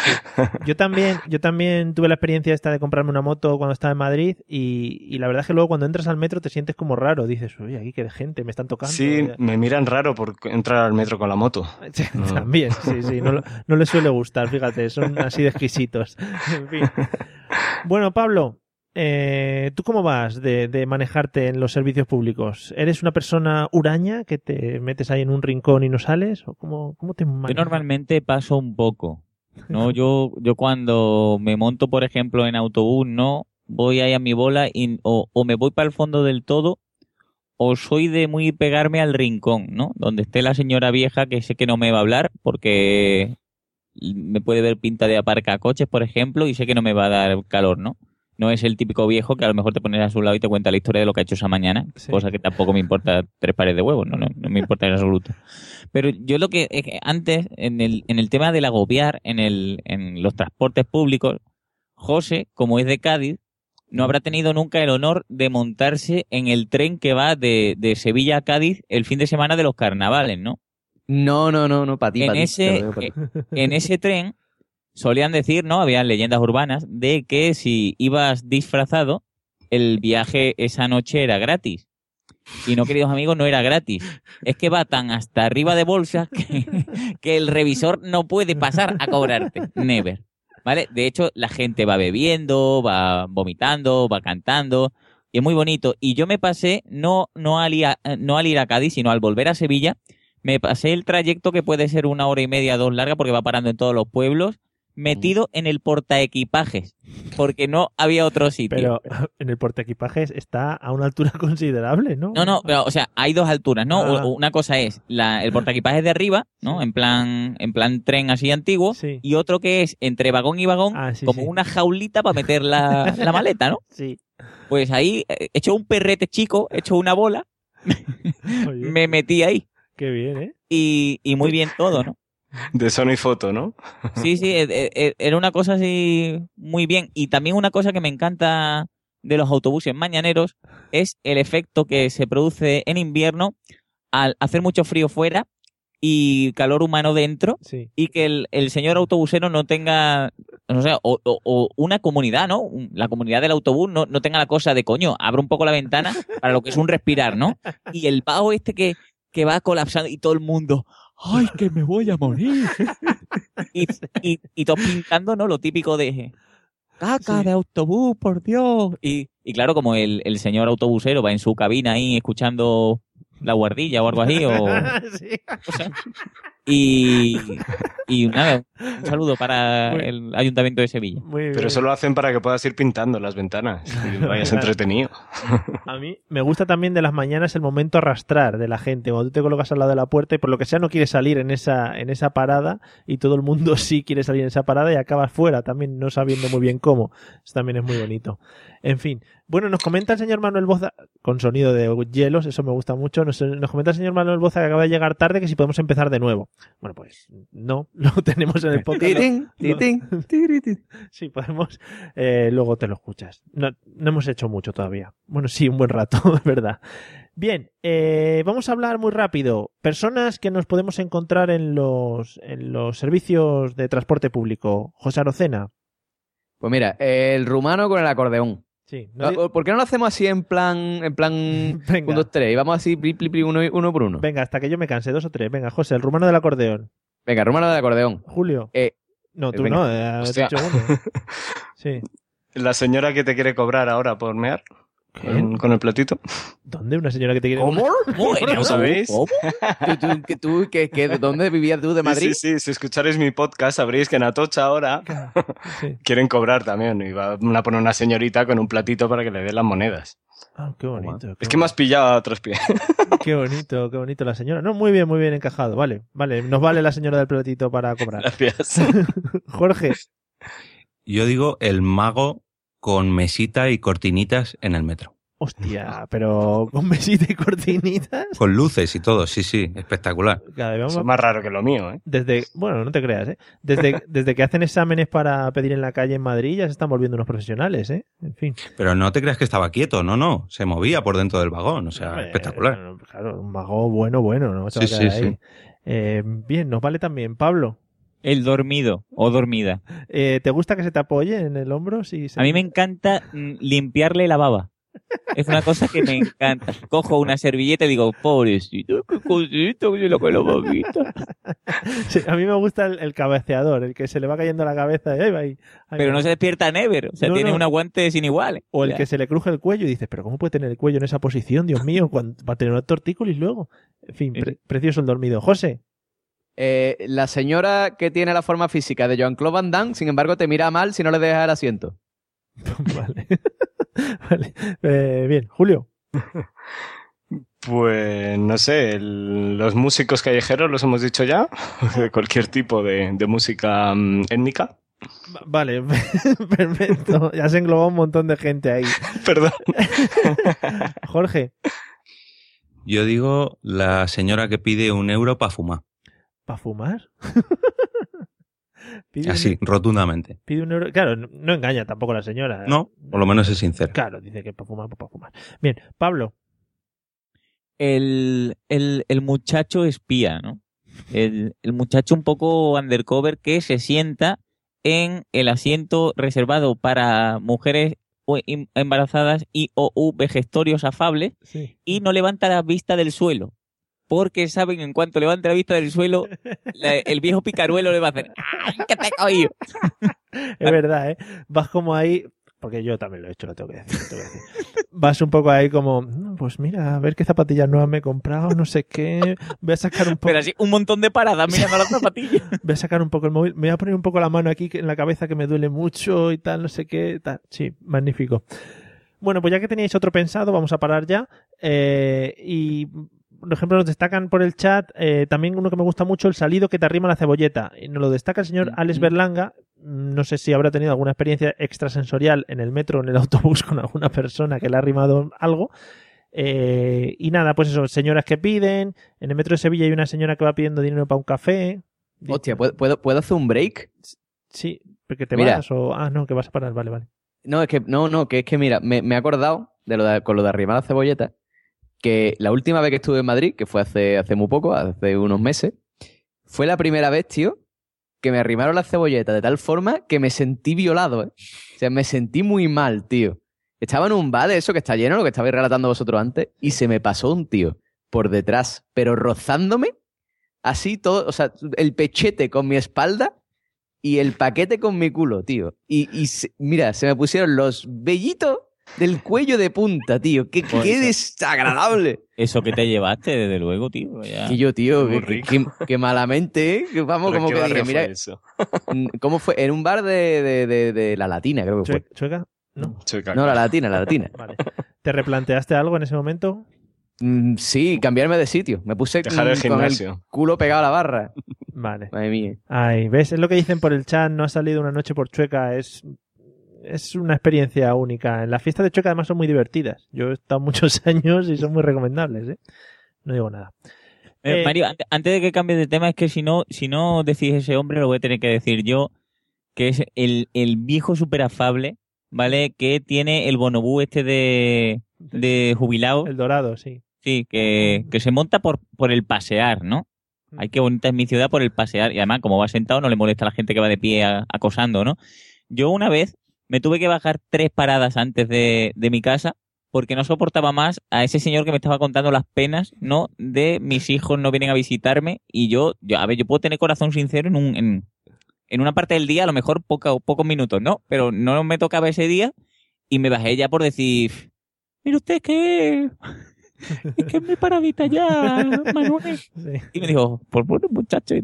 Yo también, yo también tuve la experiencia esta de comprarme una moto cuando estaba en Madrid y, y la verdad es que luego cuando entras al metro te sientes como raro. Dices, uy, aquí qué gente, me están tocando. Sí, me miran raro por entrar al metro con la moto. No. También, sí, sí, no, no les suele gustar, fíjate, son así de exquisitos. En fin. Bueno, Pablo, eh, ¿tú cómo vas de, de manejarte en los servicios públicos? ¿Eres una persona huraña que te metes ahí en un rincón y no sales? ¿O cómo, cómo te Yo manejas? normalmente paso un poco. No, yo, yo cuando me monto, por ejemplo, en autobús, no voy ahí a mi bola y, o, o me voy para el fondo del todo, o soy de muy pegarme al rincón, ¿no? Donde esté la señora vieja que sé que no me va a hablar porque me puede ver pinta de aparca coches, por ejemplo, y sé que no me va a dar calor, ¿no? No es el típico viejo que a lo mejor te pones a su lado y te cuenta la historia de lo que ha hecho esa mañana, cosa que tampoco me importa tres pares de huevos, no, no, no me importa en absoluto. Pero yo lo que, es que antes, en el, en el tema del agobiar, en, el, en los transportes públicos, José, como es de Cádiz, no habrá tenido nunca el honor de montarse en el tren que va de, de Sevilla a Cádiz el fin de semana de los carnavales, ¿no? No, no, no, no, para ti, En pa' ese, en ese tren solían decir, ¿no? Habían leyendas urbanas de que si ibas disfrazado, el viaje esa noche era gratis. Y no, queridos amigos, no era gratis. Es que va tan hasta arriba de bolsas que, que el revisor no puede pasar a cobrarte. Never. ¿Vale? De hecho, la gente va bebiendo, va vomitando, va cantando. Y es muy bonito. Y yo me pasé, no, no, al, ir a, no al ir a Cádiz, sino al volver a Sevilla, me pasé el trayecto que puede ser una hora y media, dos larga, porque va parando en todos los pueblos. Metido en el portaequipajes, porque no había otro sitio. Pero en el portaequipajes está a una altura considerable, ¿no? No, no, pero, o sea, hay dos alturas, ¿no? Ah. Una cosa es la, el portaequipajes de arriba, ¿no? En plan, en plan tren así antiguo, y otro que es entre vagón y vagón, como una jaulita para meter la, la maleta, ¿no? Sí. Pues ahí, eh, hecho un perrete chico, hecho una bola, me metí ahí. Qué bien, ¿eh? Y, y muy bien todo, ¿no? De Sony Foto, ¿no? Sí, sí, e- e- e- era una cosa así muy bien. Y también una cosa que me encanta de los autobuses mañaneros es el efecto que se produce en invierno al hacer mucho frío fuera y calor humano dentro y que el, el señor autobusero no tenga, no sé, o, o- o una comunidad, ¿no? La comunidad del autobús no, no tenga la cosa de coño, abro un poco la ventana para lo que es un respirar, ¿no? Y el pavo este que, que va colapsando y todo el mundo, ¡ay, que me voy a morir! y, y, y todos pintando, ¿no? Lo típico de caca de autobús, por Dios. Y, y claro, como el, el señor autobusero va en su cabina ahí escuchando la guardilla o algo así, o, Sí. o sea, y, y nada, un saludo para el Ayuntamiento de Sevilla. Pero eso lo hacen para que puedas ir pintando las ventanas y vayas Claro. entretenido. A mí me gusta también de las mañanas el momento arrastrar de la gente. Cuando tú te colocas al lado de la puerta y por lo que sea no quieres salir en esa, en esa parada y todo el mundo sí quiere salir en esa parada y acabas fuera también no sabiendo muy bien cómo. Eso también es muy bonito. En fin. Bueno, nos comenta el señor Manuel Boza, con sonido de hielos, eso me gusta mucho. Nos, nos comenta el señor Manuel Boza que acaba de llegar tarde que si podemos empezar de nuevo. Bueno, pues no, lo tenemos en el podcast. Tirín, Sí, podemos. eh, luego te lo escuchas. No, no hemos hecho mucho todavía. Bueno, sí, un buen rato, es verdad. Bien, eh, vamos a hablar muy rápido. Personas que nos podemos encontrar en los, en los servicios de transporte público. José Arocena. Pues mira, el rumano con el acordeón. Sí. Ah, ¿Por qué no lo hacemos así en plan, en plan un, dos, tres? Y vamos así, pli, pli, pli, uno, uno por uno. Venga, hasta que yo me canse, dos o tres. Venga, José, el rumano del acordeón. Venga, rumano del acordeón. Julio. Eh, no, tú venga. no, eh, has dicho uno. Sí. La señora que te quiere cobrar ahora por mear con, con el platito. ¿Dónde una señora que te quiere... ¿Cómo? ¿No sabéis? ¿Tú, tú, que tú, que, que, ¿de dónde vivías tú? ¿De Madrid? Sí, sí, sí. Si escucharéis mi podcast sabréis que en Atocha ahora quieren cobrar también. Y van a poner una señorita con un platito para que le den las monedas. Ah, qué bonito. Es que me has pillado a otros pies. Qué bonito, qué bonito la señora. No, muy bien, muy bien encajado. Vale, vale. Nos vale la señora del platito para cobrar. Gracias. Jorge. Yo digo el mago con mesita y cortinitas en el metro. Hostia, pero con mesita y cortinitas. Con luces y todo, sí, sí, espectacular. Cada vez vamos- Eso es más raro que lo mío, ¿eh? Desde, bueno, no te creas, ¿eh? Desde, desde que hacen exámenes para pedir en la calle en Madrid ya se están volviendo unos profesionales, ¿eh? En fin. Pero no te creas que estaba quieto, no, no, se movía por dentro del vagón, o sea, espectacular. Claro, un mago bueno, bueno, ¿no? Se va Sí, a quedar sí, ahí. sí. Eh, bien, nos vale también. Pablo, El dormido o dormida. eh, ¿te gusta que se te apoye en el hombro? Si se- A mí me encanta mm, limpiarle la baba. Es una cosa que me encanta. Cojo una servilleta y digo, pobrecito, qué cosito, que lo que lo babita. Sí, a mí me gusta el, el cabeceador, el que se le va cayendo la cabeza y ahí va ahí. ahí Pero no se despierta Never. O sea, No, tiene no. un aguante sin igual. O el Ya. que se le cruje el cuello y dices, pero ¿cómo puede tener el cuello en esa posición? Dios mío, cuando va a tener un tortícolis luego. En fin, pre- precioso el dormido. José, Eh, la señora que tiene la forma física de Jean-Claude Van Damme, sin embargo, te mira mal si no le dejas el asiento. vale. Vale. Eh, bien, Julio. Pues no sé, el- los músicos callejeros los hemos dicho ya, de cualquier tipo de, de música mm, étnica. Va- Vale, perfecto. Ya se englobó un montón de gente ahí. Perdón. Jorge, Yo digo la señora que pide un euro para fumar. ¿Para fumar? Pide un- Así, rotundamente. Pide un euro. Claro, no, no engaña tampoco la señora. No, por lo menos es sincero. Claro, dice que para fumar, pues para fumar. Bien, Pablo. el, el, el muchacho espía, ¿no? El, el muchacho un poco undercover que se sienta en el asiento reservado para mujeres em- embarazadas y o u vejestorios afables Sí. y no levanta la vista del suelo. Porque saben, en cuanto levante la vista del suelo, la- el viejo picaruelo le va a hacer ¡Ay, que te he cogido! Es verdad, ¿eh? Vas como ahí. Porque yo también lo he hecho, lo tengo que decir. lo tengo que decir. vas un poco ahí como, "Mm, pues mira, a ver qué zapatillas nuevas me he comprado, no sé qué. Voy a sacar un poco. Pero así, un montón de paradas mirando las zapatillas. Voy a sacar un poco el móvil, me voy a poner un poco la mano aquí en la cabeza que me duele mucho y tal, no sé qué, tal. Sí, magnífico. Bueno, pues ya que teníais otro pensado, vamos a parar ya. Eh, y, por ejemplo, nos destacan por el chat eh, también uno que me gusta mucho, el salido que te arrima la cebolleta. Y nos lo destaca el señor Alex Berlanga. No sé si habrá tenido alguna experiencia extrasensorial en el metro o en el autobús con alguna persona que le ha arrimado algo. Eh, y nada, pues eso, señoras que piden. En el metro de Sevilla hay una señora que va pidiendo dinero para un café. Hostia, ¿puedo, puedo, puedo hacer un break? Sí, porque te Mira. vas o... Ah, no, que vas a parar, vale, vale. No, es que, no, no, que es que mira, me, me he acordado de lo de, con lo de arrimar la cebolleta, que la última vez que estuve en Madrid, que fue hace, hace muy poco, hace unos meses, fue la primera vez, tío, que me arrimaron la cebolleta de tal forma que me sentí violado, ¿eh? O sea, me sentí muy mal, tío. Estaba en un bar de eso que está lleno, lo que estabais relatando vosotros antes, y se me pasó un tío por detrás, pero rozándome, así todo, o sea, el pechete con mi espalda y el paquete con mi culo, tío. Y, mira, se me pusieron los vellitos del cuello de punta, tío. Qué, qué eso- desagradable. Eso que te llevaste, desde luego, tío. ya. Y yo, tío, que- que malamente, ¿eh? Que vamos, ¿Pero como qué que dije, mira, eso? mm, ¿cómo fue? En un bar de, de- de- de la Latina, creo que fue. Chue- ¿Chueca? ¿No? Chueca, No, la. Latina, la Latina. Vale. ¿Te replanteaste algo en ese momento? Mm, sí, cambiarme de sitio. Me puse Dejar el con el gimnasio. culo pegado a la barra. Vale. Madre mía. Ay, ¿ves? Es lo que dicen por el chat, no ha salido una noche por Chueca, es, es una experiencia única. En la fiesta de Chueca además son muy divertidas. Yo he estado muchos años y son muy recomendables, ¿eh? No digo nada. Eh, Eh, Mario, ante- antes de que cambies de tema, es que si no, si no decís ese hombre, lo voy a tener que decir yo, que es el, el viejo super afable, ¿vale? Que tiene el bonobú este de, de jubilado. El dorado, sí. Sí, que, que se monta por, por el pasear, ¿no? Ay, qué bonita es mi ciudad por el pasear. Y además, como va sentado, no le molesta a la gente que va de pie a- acosando, ¿no? Yo una vez me tuve que bajar tres paradas antes de, de mi casa porque no soportaba más a ese señor que me estaba contando las penas, ¿no? De mis hijos no vienen a visitarme y yo, yo a ver, yo puedo tener corazón sincero en un, en, en una parte del día, a lo mejor poca, pocos minutos, ¿no? Pero no me tocaba ese día y me bajé ya por decir, mire usted que es que es mi paradita ya, Manuel. Y me dijo, por bueno, muchacho.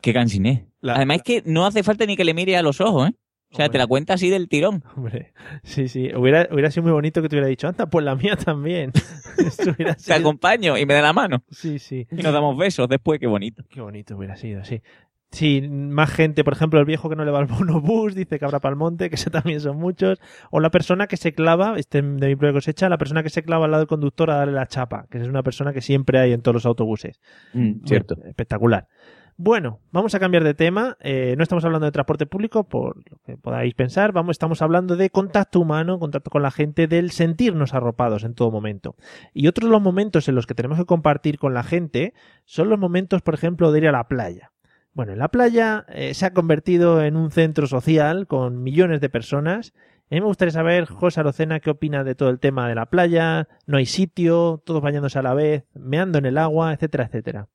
Qué cansiné. Además es que no hace falta ni que le mire a los ojos, ¿eh? O sea, te la cuenta así del tirón. Hombre, sí, sí. Hubiera, hubiera sido muy bonito que te hubiera dicho, anda, pues la mía también. Hubiera Te sido- acompaño y me da la mano. Sí, sí. Y nos damos besos después, qué bonito. Qué bonito hubiera sido, sí. Sí, más gente, por ejemplo, el viejo que no le va al bonobús, dice Cabra Palmonte, que ese también son muchos. O la persona que se clava, este de mi propia cosecha, la persona que se clava al lado del conductor a darle la chapa, que es una persona que siempre hay en todos los autobuses. Mm, cierto. Bueno, espectacular. Bueno, vamos a cambiar de tema. Eh, no estamos hablando de transporte público, por lo que podáis pensar. Vamos, estamos hablando de contacto humano, contacto con la gente, del sentirnos arropados en todo momento. Y otros los momentos en los que tenemos que compartir con la gente son los momentos, por ejemplo, de ir a la playa. Bueno, en la playa eh, se ha convertido en un centro social con millones de personas. A mí me gustaría saber, José Arocena, qué opina de todo el tema de la playa, no hay sitio, todos bañándose a la vez, meando en el agua, etcétera, etcétera.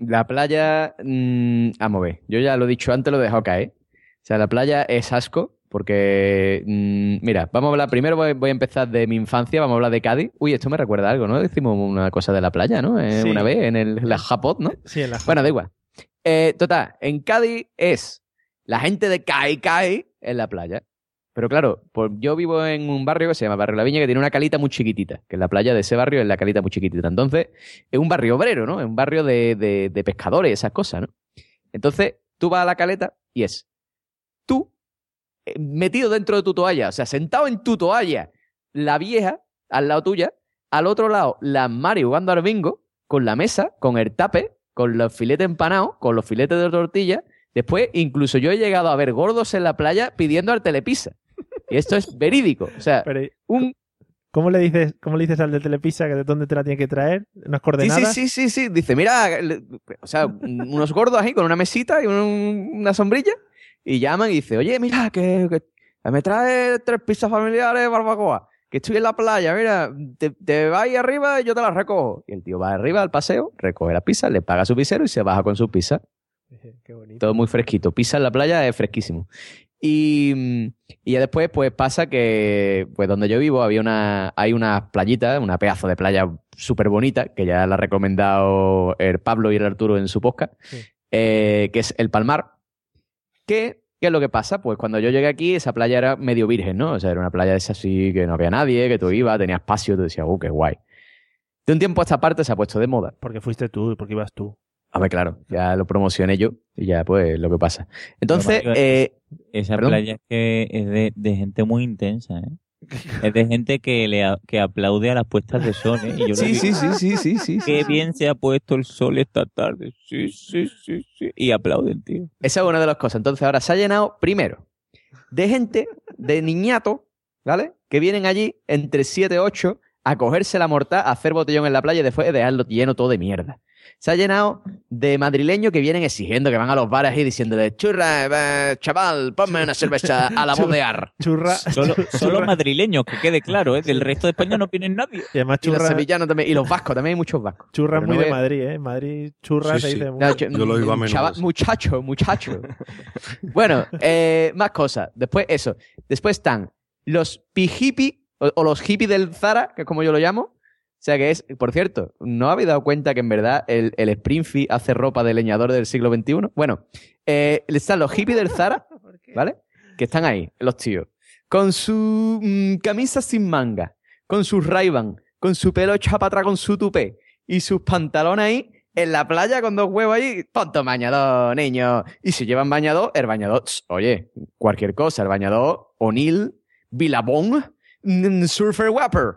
La playa, mm, vamos a ver, yo ya lo he dicho antes, lo he dejado caer. O sea, la playa es asco porque, mm, mira, vamos a hablar, primero voy, voy a empezar de mi infancia, vamos a hablar de Cádiz. Uy, esto me recuerda algo, ¿no? Decimos una cosa de la playa, ¿no? Eh, Sí. Una vez en el, la Japot, ¿no? Sí, en la Bueno, da igual. Eh, total, en Cádiz es la gente de Cai Cai en la playa. Pero claro, yo vivo en un barrio que se llama Barrio La Viña, que tiene una calita muy chiquitita, que en la playa de ese barrio es la calita muy chiquitita. Entonces, es un barrio obrero, ¿no? Es un barrio de pescadores, esas cosas, ¿no? Entonces, tú vas a la caleta y es tú eh, metido dentro de tu toalla, o sea, sentado en tu toalla, la vieja al lado tuya, al otro lado, la Mari jugando al bingo, con la mesa, con el tape, con los filetes empanados, con los filetes de tortilla. Después, incluso yo he llegado a ver gordos en la playa pidiendo al telepisa. Y esto es verídico. O sea, Pero, un... ¿Cómo le dices, cómo le dices al de Telepisa que de dónde te la tiene que traer? ¿Unas Sí, coordenadas? sí, sí, sí, sí. Dice, mira, le- o sea, unos gordos ahí con una mesita y un- una sombrilla. Y llaman y dice, oye, mira, que, que me trae tres pizzas familiares de barbacoa. Que estoy en la playa, mira, te, te vas ahí arriba y yo te las recojo. Y el tío va arriba al paseo, recoge la pizza, le paga su pisero y se baja con su pizza. Qué bonito. Todo muy fresquito. Pizza en la playa es fresquísimo. Y, mm, y ya después, pues pasa que, pues donde yo vivo había una, hay una playita, una pedazo de playa súper bonita, que ya la ha recomendado el Pablo y el Arturo en su podcast, eh, que es el Palmar. Que, ¿Qué es lo que pasa? Pues cuando yo llegué aquí, esa playa era medio virgen, ¿no? O sea, era una playa de esa así que no había nadie, que tú ibas, tenías espacio, tú decías, uh, qué guay. De un tiempo a esta parte se ha puesto de moda. Porque fuiste tú, porque ibas tú. A ver, claro, ya lo promocioné yo y ya pues lo que pasa. Entonces, eh, Esa perdón. playa es que es de, de gente muy intensa, ¿eh? Es de gente que le a- que aplaude a las puestas de sol, ¿eh? Y yo Sí, digo, sí, sí, sí, sí, sí. Qué bien se ha puesto el sol esta tarde. Sí, sí, sí, sí. Y aplauden, tío. Esa es una de las cosas. Entonces ahora se ha llenado, primero, de gente, de niñatos, ¿vale? Que vienen allí entre 7 y 8 a cogerse la morta, a hacer botellón en la playa y después dejarlo lleno todo de mierda. Se ha llenado de madrileños que vienen exigiendo, que van a los bares y diciéndole, churra, eh, chaval, ponme una cerveza a la voz de ar. Churra. Solo, solo madrileños, que quede claro, ¿eh? Del resto de España no vienen nadie. Y además Y los churra, sevillanos también, y los vascos, también hay muchos vascos. churra muy no de Madrid, ¿eh? Madrid churra Sí, se sí. No, yo- Yo lo oigo a menudo, chaval- muchacho, muchacho. bueno, eh, más cosas. Después, eso. Después están los pijipi o, o los hippies del Zara, que es como yo lo llamo. O sea que es, por cierto, ¿no habéis dado cuenta que en verdad el, el Springfield hace ropa de leñador del siglo XXI? Bueno, eh, están los hippies del Zara, ¿vale? Que están ahí, los tíos. Con su mm, camisa sin manga, con sus ray con su pelo echado para atrás con su tupé y sus pantalones ahí en la playa con dos huevos ahí. Ponte un bañador, niño. Y si llevan bañador, el bañador, tss, oye, cualquier cosa, el bañador O'Neill, Billabong, Surfer Whopper.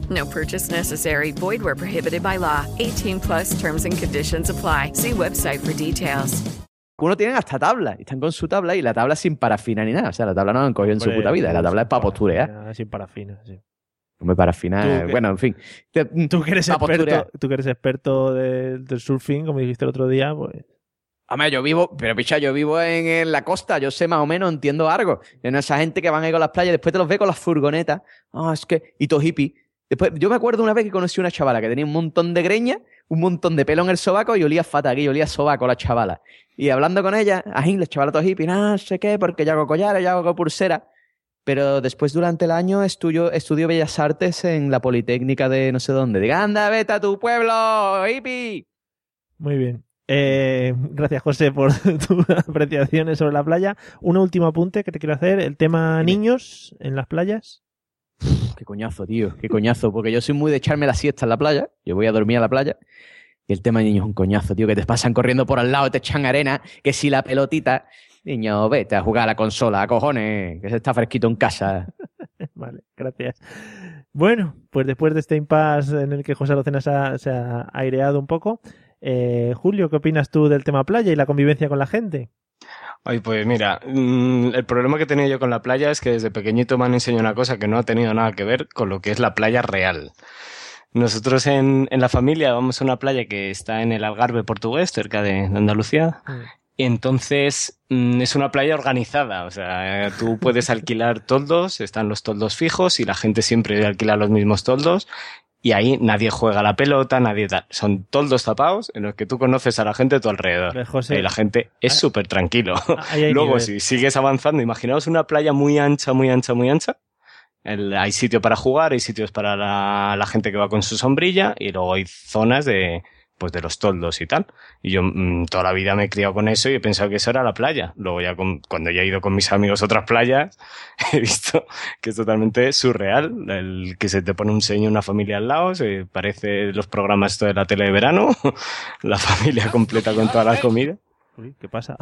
No purchase necessary. Void where prohibited by law. 18 plus terms and conditions apply. See website for details. Uno tienen hasta tabla. Y están con su tabla y la tabla sin parafina ni nada. O sea, la tabla no la han cogido en su puta vida. La tabla es para posturear. Sin parafina, sí. Hombre, parafina. Que- Bueno, en fin. Tú que eres experto, tú que eres experto de- del surfing, como dijiste el otro día, pues... Hombre, yo vivo, pero picha, yo vivo en, en la costa, yo sé más o menos, entiendo algo. En esa gente que van ahí con las playas, después te los ve con las furgonetas. Ah, es que, y todo hippie. Después, yo me acuerdo una vez que conocí una chavala que tenía un montón de greña, un montón de pelo en el sobaco y olía fatal, y olía sobaco la chavala. Y hablando con ella, ajín, la chavala todo hippie, no sé qué, porque yo hago collares, yo hago pulsera. Pero después, durante el año, estudio, estudio Bellas Artes en la Politécnica de no sé dónde. Diga, anda, vete a tu pueblo, hippie. Muy bien. Eh, gracias, José, por tus apreciaciones sobre la playa. Un último apunte que te quiero hacer, el tema niños en las playas. Qué coñazo, tío, qué coñazo, porque yo soy muy de echarme la siesta en la playa, yo voy a dormir a la playa, y el tema de niños es un coñazo, tío, que te pasan corriendo por al lado, te echan arena, que si la pelotita, niño, vete a jugar a la consola, cojones, que se está fresquito en casa. Vale, gracias. Bueno, pues después de este impasse en el que José Arocena se ha, se ha aireado un poco, eh, Julio, ¿qué opinas tú del tema playa y la convivencia con la gente? Ay, pues mira, mm, el problema que tenía yo con la playa es que desde pequeñito me han enseñado una cosa que no ha tenido nada que ver con lo que es la playa real. Nosotros en, en la familia vamos a una playa que está en el Algarve portugués, cerca de, Andalucía. Y entonces mm, es una playa organizada, o sea, eh, tú puedes alquilar toldos, están los toldos fijos y la gente siempre alquila los mismos toldos y ahí nadie juega la pelota, nadie tal. Son toldos tapados en los que tú conoces a la gente de tu alrededor. José, y la gente es súper tranquilo. hay Luego, si sigues avanzando, imaginaos una playa muy ancha, muy ancha, muy ancha. El- hay sitio para jugar, hay sitios para la, la gente que va con su sombrilla y luego hay zonas de pues de los toldos y tal. Y yo mm, toda la vida me he criado con eso y he pensado que eso era la playa. Luego ya con- cuando ya he ido con mis amigos a otras playas, he visto que es totalmente surreal. El que se te pone un seño una familia al lado, se parece los programas de la tele de verano, la familia completa con toda la comida. Uy, ¿qué pasa?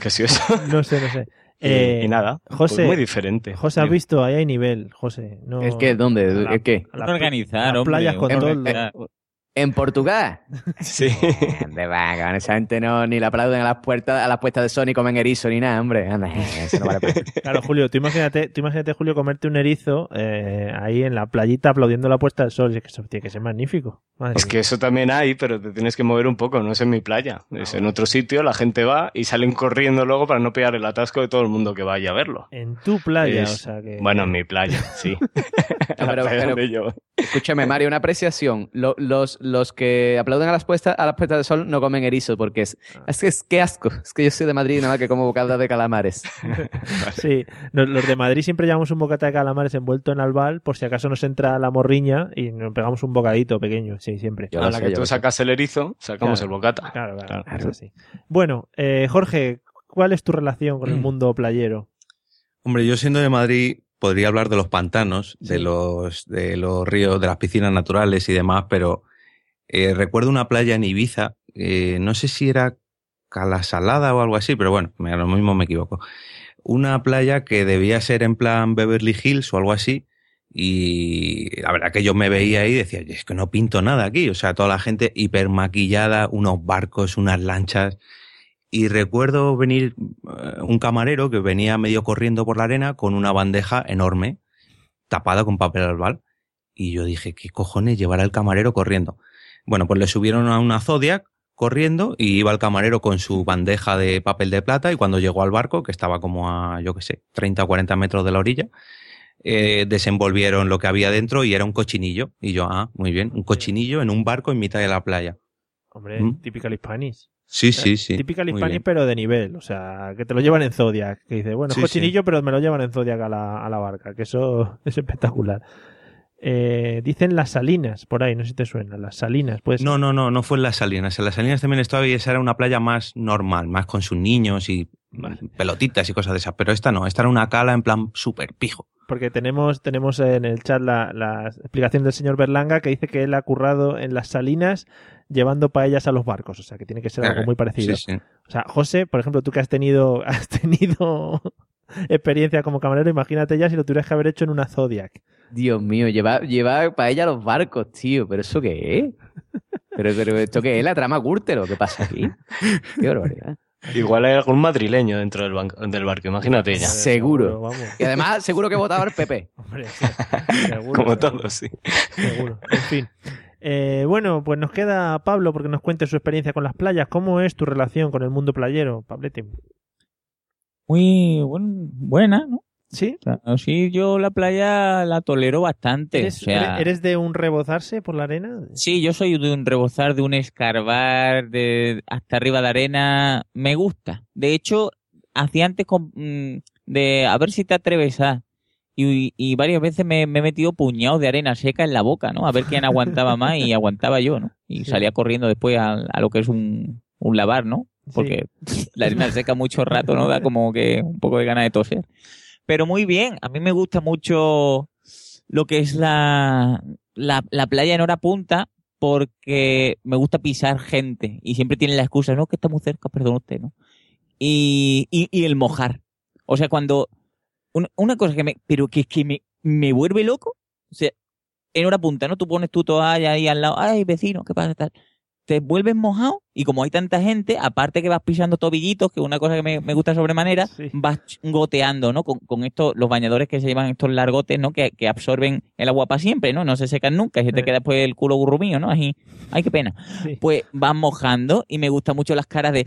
¿Qué ha sido eso? No sé, no sé. Y- Eh, y nada, pues José, muy diferente. José, has visto, ahí hay nivel, José. No, ¿El qué? ¿Dónde? a la- ¿El qué? la- organizar, hombre, playas con. ¿En Portugal? Sí. ¿Dónde va? cabrón? Esa gente no ni le aplauden a las puertas, a las puestas de Sony comen erizo ni nada, hombre. Anda, eso no vale. Claro, Julio, tú imagínate, tú imagínate, Julio, comerte un erizo eh, ahí en la playita aplaudiendo la puesta del sol. Es que eso tiene que ser magnífico. Madre Es mía. que eso también hay, pero te tienes que mover un poco, no es en mi playa. Es en otro sitio, la gente va y salen corriendo luego para no pegar el atasco de todo el mundo que vaya a verlo. En tu playa, Es- o sea que... Bueno, en mi playa, sí. La playa pero- donde yo- Escúchame, Mario, una apreciación. Lo- los, los que aplauden a las puestas a las puestas del sol no comen erizo porque es, es que es que asco. Es que yo soy de Madrid y nada más que como bocadas de calamares. Sí, nos- los de Madrid siempre llevamos un bocata de calamares envuelto en albal por si acaso nos entra la morriña y nos pegamos un bocadito pequeño, sí, siempre. Yo a lo la sé, que tú sacas el erizo, sacamos Claro. el bocata. Claro, claro, Claro. es así. Bueno, eh, Jorge, ¿cuál es tu relación con el Mm. mundo playero? Hombre, yo siendo de Madrid podría hablar de los pantanos, de los de los ríos, de las piscinas naturales y demás, pero eh, recuerdo una playa en Ibiza, eh, no sé si era Calasalada o algo así, pero bueno, me- a lo mismo me equivoco. Una playa que debía ser en plan Beverly Hills o algo así, y la verdad que yo me veía ahí y decía, "Oye, es que no pinto nada aquí, o sea, toda la gente hiper maquillada, unos barcos, unas lanchas, y recuerdo venir eh, un camarero que venía medio corriendo por la arena con una bandeja enorme, tapada con papel albal. Y yo dije, ¿qué cojones llevará el camarero corriendo? Bueno, pues le subieron a una Zodiac corriendo y iba el camarero con su bandeja de papel de plata y cuando llegó al barco, que estaba como a, yo qué sé, 30 o 40 metros de la orilla, eh, desenvolvieron lo que había dentro y era un cochinillo. Y yo, ah, muy bien, un cochinillo en un barco en mitad de la playa. Hombre, Mm. typical Hispanic. Sí, sí, sí. Typical Muy Hispanic, pero de nivel. O sea, que te lo llevan en Zodiac. Que dice, bueno, es Sí, cochinillo, pero me lo llevan en Zodiac a la, a la barca. Que eso es espectacular. Eh, dicen las salinas, por ahí, no sé si te suena. Las salinas, pues. No, no, no, no fue en las Salinas. En las Salinas también estaba y esa era una playa más normal, más con sus niños y pelotitas y cosas de esas. Pero esta no, esta era una cala en plan súper pijo. Porque tenemos, tenemos en el chat la, la explicación del señor Berlanga que dice que él ha currado en las salinas llevando paellas a los barcos. O sea, que tiene que ser algo muy parecido. Sí, sí. O sea, José, por ejemplo, tú que has tenido, has tenido experiencia como camarero, imagínate ya si lo tuvieras que haber hecho en una Zodiac. Dios mío, lleva, lleva para ella los barcos, tío. ¿Pero eso qué es? ¿Pero, pero esto qué es? ¿La trama Gürtel o qué pasa aquí? Qué barbaridad. Igual hay algún madrileño dentro del, banco- del barco, imagínate ya. Seguro. vamos. Y además, seguro que votaba el PP. Hombre, sí, seguro, Como seguro, todos, sí. seguro. En fin. Eh, bueno, pues nos queda Pablo porque nos cuente su experiencia con las playas. ¿Cómo es tu relación con el mundo playero, Pablete? Muy buen- buena, ¿no? ¿Sí? O sea, sí, yo la playa la tolero bastante. ¿Eres, o sea, eres- eres de un rebozarse por la arena? Sí, yo soy de un rebozar, de un escarbar, de hasta arriba de arena. Me gusta. De hecho, hacía antes con- mm, de a ver si te atreves a. Y, y varias veces me, me he metido puñados de arena seca en la boca, ¿no? A ver quién aguantaba más y aguantaba yo, ¿no? Y Sí. salía corriendo después a, a lo que es un, un lavar, ¿no? Porque la arena seca mucho rato, ¿no? Da como que un poco de ganas de toser. Pero muy bien, a mí me gusta mucho lo que es la, la, la playa en hora punta porque me gusta pisar gente y siempre tienen la excusa, no, que está muy cerca, perdón usted, ¿no? Y, y, y el mojar. O sea, cuando... Una, una cosa que me... Pero que, que me, me vuelve loco. O sea, en hora punta, ¿no? Tú pones tu toalla ahí al lado, ay, vecino, ¿qué pasa? Te vuelves mojado y como hay tanta gente, aparte que vas pisando tobillitos, que es una cosa que me, me gusta sobremanera, vas goteando, ¿no? Con, con estos, los bañadores que se llevan estos largotes, ¿no? Que, que absorben el agua para siempre, ¿no? No se secan nunca y se te queda después el culo gurrumío, ¿no? Así, ay, qué pena. Pues vas mojando y me gustan mucho las caras de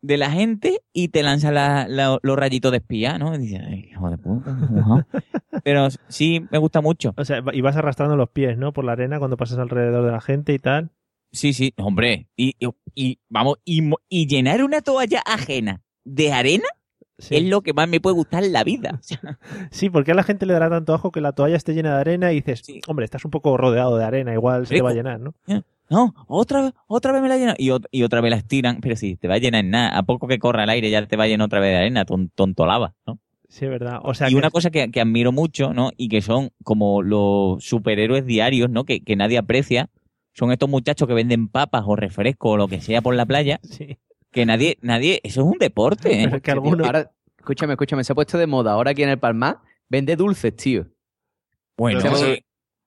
de la gente y te lanza la- la- los rayitos de espía, ¿no? Y dices, "Ay, hijo de puta, mojado". Pero sí, me gusta mucho. O sea, y vas arrastrando los pies, ¿no? Por la arena cuando pasas alrededor de la gente y tal. Sí, sí, hombre. Y, y- y, vamos, y, y llenar una toalla ajena de arena es lo que más me puede gustar en la vida. Sí, porque a la gente le dará tanto ajo que la toalla esté llena de arena y dices, hombre, estás un poco rodeado de arena, igual se te va a llenar, ¿no? No, otra vez, otra vez me la llenan. Y, y otra vez la estiran. Pero si te va a llenar en nada, a poco que corra el aire ya te va a llenar otra vez de arena, ton- tonto lava, ¿no? Sí, es verdad. O sea, y que- una cosa que, que admiro mucho, ¿no? Y que son como los superhéroes diarios, ¿no? Que, que nadie aprecia. Son estos muchachos que venden papas o refrescos o lo que sea por la playa. Sí. Que nadie, nadie, eso es un deporte, ¿eh? Tío, Ahora, escúchame, escúchame, se ha puesto de moda ahora aquí en el Palmar, vende dulces, tío. Bueno, Pero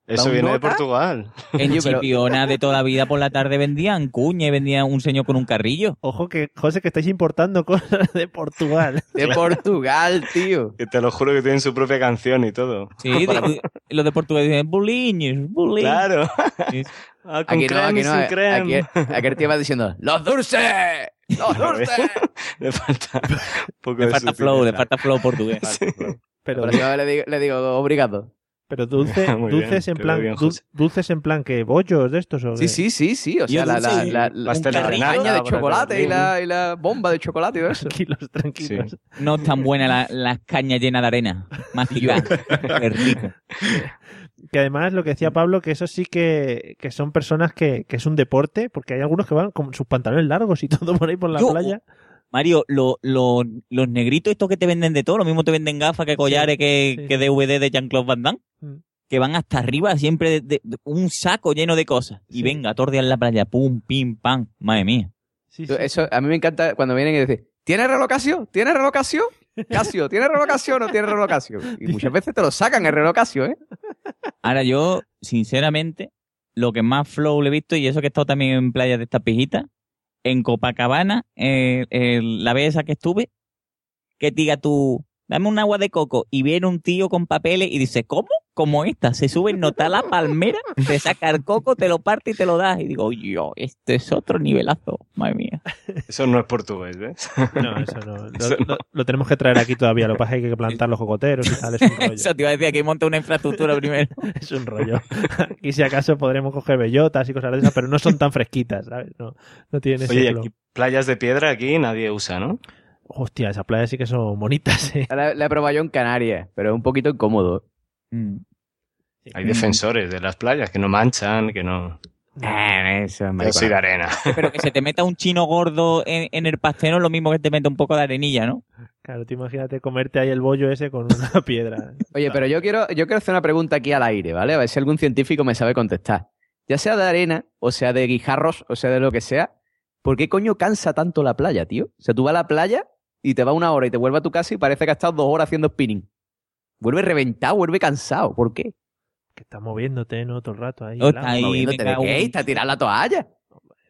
eso, viene de Portugal. en Chipiona de toda la vida por la tarde vendían cuña y vendía un señor con un carrillo. Ojo que, José, que estáis importando cosas de Portugal. De Portugal, tío. Que te lo juro que tienen su propia canción y todo. Sí, de- los de Portugal dicen buliños, buliños. Claro. Sí. Ah, con Aquí no, aquí no. Aquí, crema. aquí el tío va diciendo, ¡Los dulces! ¡Los dulces! Le falta un poco Le falta flow, le falta flow portugués. Pero, La próxima vez le digo, le digo, obrigado. pero dulce, dulces bien, en plan, bien, dulces en plan que bollos de estos o Sí, sí, sí, sí. O sea, Yo la, la, la, la, la caña de chocolate y la, y la bomba de chocolate y eso. Tranquilos, tranquilos. No es tan buena la- las cañas llenas de arena. Más Qué rico. Que además lo que decía Pablo, que eso sí que, que son personas que, que es un deporte, porque hay algunos que van con sus pantalones largos y todo por ahí por la Yo- playa. Mario, lo- lo- los negritos estos que te venden de todo, lo mismo te venden gafas que collares que, sí, que DVD de Jean-Claude Van Damme, Mm. que van hasta arriba siempre de, de- de un saco lleno de cosas. Y venga, tordear la playa, pum, pim, pam, madre mía. Sí, sí. Eso, a mí me encanta cuando vienen y dicen, ¿tienes relocación? ¿Tienes relocación? Casio, ¿tienes relocación o no tienes relocación? Y muchas veces te lo sacan el relocación, ¿eh? Ahora yo, sinceramente, lo que más flow le he visto, y eso que he estado también en playas de estas pijitas, en Copacabana, eh, eh, la vez esa que estuve, que diga tú, dame un agua de coco, y viene un tío con papeles y dice, ¿cómo? Como esta, se sube, nota la palmera, te saca el coco, te lo parte y te lo das. Y digo, yo, este es otro nivelazo, madre mía. Eso no es portugués, ¿ves? No, eso no. Lo, Eso no. lo- lo tenemos que traer aquí todavía. Lo que pasa es que hay que plantar los cocoteros y tal. Es un rollo. Eso te iba a decir, que monta una infraestructura primero. es un rollo. Aquí si acaso podremos coger bellotas y cosas de esas, pero no son tan fresquitas, ¿sabes? No, no tienen ese Oye, aquí playas de piedra aquí nadie usa, ¿no? Hostia, esas playas sí que son bonitas, ¿eh? La, la he probado yo en Canarias, pero es un poquito incómodo. Mm. Hay defensores de las playas que no manchan, que no... Eh, eso es Yo soy de arena. Pero que se te meta un chino gordo en, en el pastero es lo mismo que te meta un poco de arenilla, ¿no? Claro, tú imagínate comerte ahí el bollo ese con una piedra. Oye, pero yo quiero, yo quiero hacer una pregunta aquí al aire, ¿vale? A ver si algún científico me sabe contestar. Ya sea de arena, o sea de guijarros, o sea de lo que sea, ¿por qué coño cansa tanto la playa, tío? O sea, tú vas a la playa y te vas una hora y te vuelves a tu casa y parece que has estado dos horas haciendo spinning. Vuelve reventado, vuelve cansado. ¿Por qué? Que estás moviéndote, ¿no? Todo el rato ahí. El agua. ahí, Moviéndote venga, de qué? un- Está tirando la toalla.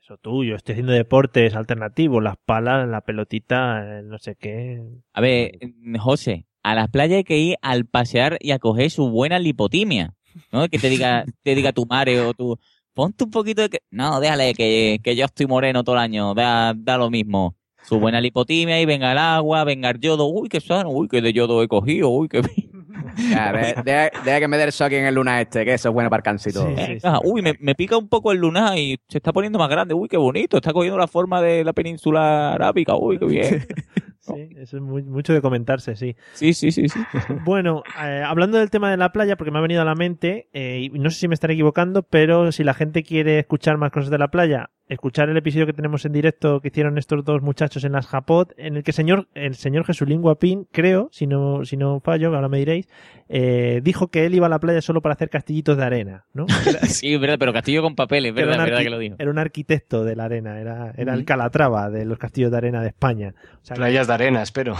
Eso tuyo. Estoy haciendo deportes alternativos, las palas, la pelotita, el no sé qué. A ver, José, a las playas hay que ir al pasear y a coger su buena lipotimia. ¿No? Que te diga, te diga tu madre o tu. Ponte un poquito de que. No, déjale que, que yo estoy moreno todo el año. Da, da lo mismo. Su buena lipotimia y venga el agua, venga el yodo. Uy, qué sano. Uy, qué de yodo he cogido. Uy, qué bien. Ya, de- deja, deja que me dé el shock en el luna este, que eso es bueno para el. Sí, sí, sí. Venga, Uy, me, me pica un poco el lunar y se está poniendo más grande. Uy, qué bonito. Está cogiendo la forma de la península arábica. Uy, qué bien. Sí, eso es muy- mucho de comentarse, sí. Sí, sí, sí, sí. Bueno, eh, hablando del tema de la playa, porque me ha venido a la mente, eh, y no sé si me estaré equivocando, pero si la gente quiere escuchar más cosas de la playa, escuchar el episodio que tenemos en directo que hicieron estos dos muchachos en las Japot, en el que señor, el señor Jesulín Guapín, creo, si no, si no fallo, ahora me diréis, eh, dijo que él iba a la playa solo para hacer castillitos de arena, ¿no? Era, Sí, es verdad, pero castillo con papeles, verdad, un verdad que lo dijo. era un arquitecto de la arena, era, era el. Calatrava de los castillos de arena de España. O sea, que- Playas de arena, espero.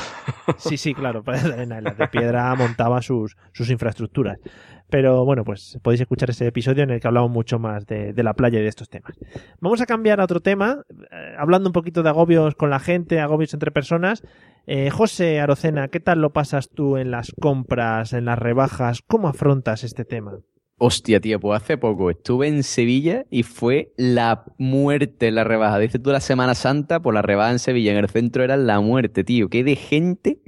Sí, sí, claro, para de arena, y las de piedra montaba sus, sus infraestructuras. Pero bueno, pues podéis escuchar ese episodio en el que hablamos mucho más de, la playa y de estos temas. Vamos a cambiar a otro tema, eh, hablando un poquito de agobios con la gente, agobios entre personas. Eh, José Arocena, ¿qué tal lo pasas tú en las compras, en las rebajas? ¿Cómo afrontas este tema? Hostia, tío, pues hace poco estuve en Sevilla y fue la muerte la rebaja. Dices tú la Semana Santa, por la rebaja en Sevilla, en el centro era la muerte, tío. Qué de gente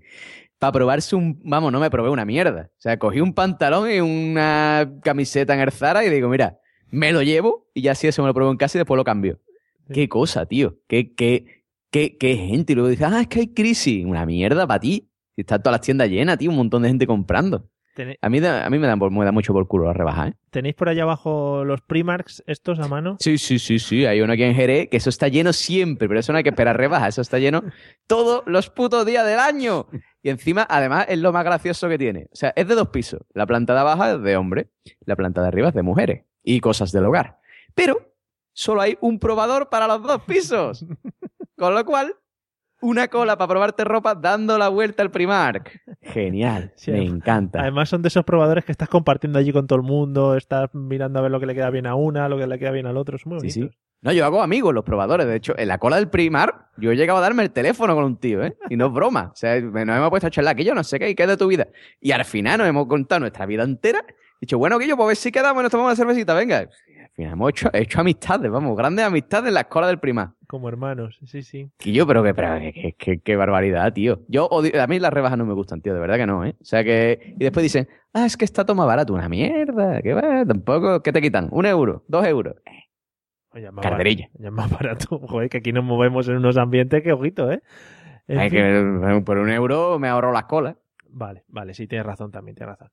para probarse un... Vamos, no me probé una mierda. O sea, cogí un pantalón y una camiseta en el Zara y digo, mira, me lo llevo y ya así eso me lo pruebo en casa y después lo cambio. Qué cosa, tío. Qué, qué, qué, qué gente. Y luego dices, ah, es que hay crisis. Una mierda para ti. Si están todas las tiendas llenas, tío, un montón de gente comprando. A mí, da- a mí me, dan por- me da mucho por culo la rebaja, ¿eh? ¿Tenéis por allá abajo los Primarks estos a mano? Sí, sí, sí, sí. Hay uno aquí en Jerez que eso está lleno siempre, pero eso no hay que esperar rebaja. Eso está lleno todos los putos días del año. Y encima, además, es lo más gracioso que tiene. O sea, es de dos pisos. La planta de abajo es de hombre, la planta de arriba es de mujeres y cosas del hogar. Pero solo hay un probador para los dos pisos. Con lo cual, una cola para probarte ropa dando la vuelta al Primark. Genial, Sí, me encanta. Además son de esos probadores que estás compartiendo allí con todo el mundo, estás mirando a ver lo que le queda bien a una, lo que le queda bien al otro. Es muy Sí, bonito. sí. No, yo hago amigos los probadores. De hecho, en la cola del Primar, yo he llegado a darme el teléfono con un tío, ¿eh? Y no es broma. O sea, nos hemos puesto a charlar, que yo no sé qué, qué es de tu vida. Y al final nos hemos contado nuestra vida entera. He dicho, bueno, Guillo, pues a ver si quedamos y nos tomamos una cervecita, venga. Y al final hemos hecho, hecho amistades, vamos, grandes amistades en la escuela del Primar. Como hermanos, sí, sí. Y yo, pero que, pero que, que- que- qué barbaridad, tío. Yo odio- a mí las rebajas no me gustan, tío, de verdad que no, ¿eh? O sea que, y después dicen, ah, es que está más barato, una mierda, que va, tampoco, ¿qué te quitan? Un euro, dos euros. Ya más Carterilla. barato, ya es más barato. Joder, que aquí nos movemos en unos ambientes que ojito, ¿eh? En Hay fin. que, por un euro me ahorro las colas. Vale, vale, sí, tienes razón también, tienes razón.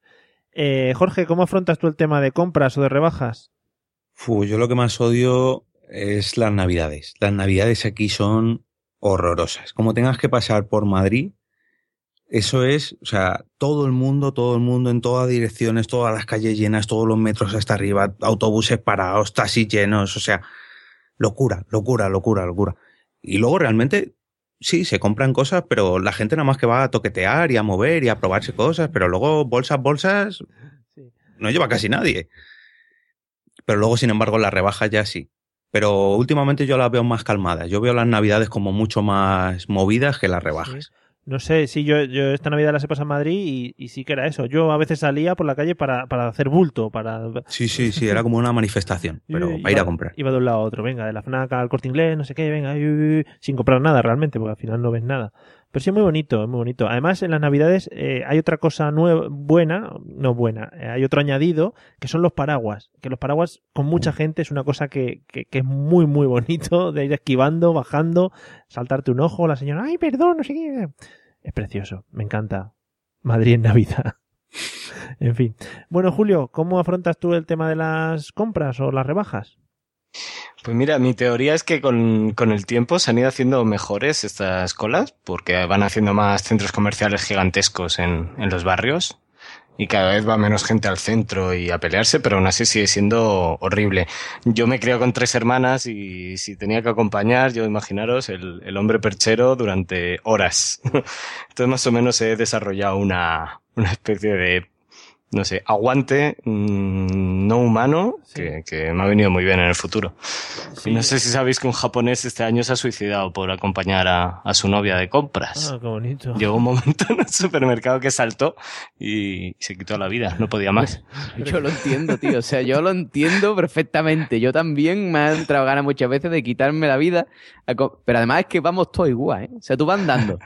Eh, Jorge, ¿cómo afrontas tú el tema de compras o de rebajas? Fu, yo lo que más odio es las navidades. Las navidades aquí son horrorosas. Como tengas que pasar por Madrid, eso es, o sea, todo el mundo, todo el mundo en todas direcciones, todas las calles llenas, todos los metros hasta arriba, autobuses parados, taxis llenos, o sea, locura, locura, locura, locura. Y luego realmente, sí, se compran cosas, pero la gente nada más que va a toquetear y a mover y a probarse cosas, pero luego bolsas, bolsas, no lleva casi nadie. Pero luego, sin embargo, las rebajas ya sí. Pero últimamente yo las veo más calmadas. Yo veo las navidades como mucho más movidas que las rebajas. No sé, sí, yo, yo esta Navidad las he pasado en Madrid y, y sí que era eso. Yo a veces salía por la calle para, para hacer bulto, para... Sí, sí, sí, era como una manifestación, pero Iba- para ir a comprar. Iba de un lado a otro, venga, de la FNAC al corte inglés, no sé qué, venga, uy, uy, sin comprar nada realmente, porque al final no ves nada. Pero sí es muy bonito, es muy bonito. Además, en las Navidades eh, hay otra cosa buena, no buena, eh, hay otro añadido, que son los paraguas. Que los paraguas con mucha gente es una cosa que, que, que es muy, muy bonito, de ir esquivando, bajando, saltarte un ojo, la señora, ay, perdón, no sé qué. Es precioso, me encanta. Madrid en Navidad. en fin. Bueno, Julio, ¿cómo afrontas tú el tema de las compras o las rebajas? Pues mira, mi teoría es que con, con el tiempo se han ido haciendo mejores estas colas, porque van haciendo más centros comerciales gigantescos en, en los barrios y cada vez va menos gente al centro y a pelearse, pero aún así sigue siendo horrible. Yo me creo con tres hermanas y si tenía que acompañar, yo imaginaros, el, el hombre perchero durante horas. Entonces más o menos he desarrollado una, una especie de no sé, aguante mm, no humano que, que me ha venido muy bien en el futuro. Y no sé si sabéis que un japonés este año se ha suicidado por acompañar a, a su novia de compras. Ah, qué bonito. Llegó un momento en el supermercado que saltó y se quitó la vida, no podía más. Yo lo entiendo, tío. O sea, yo lo entiendo perfectamente. Yo también me han entrado ganas muchas veces de quitarme la vida. Pero además es que vamos todos igual, ¿eh? O sea, tú vas andando.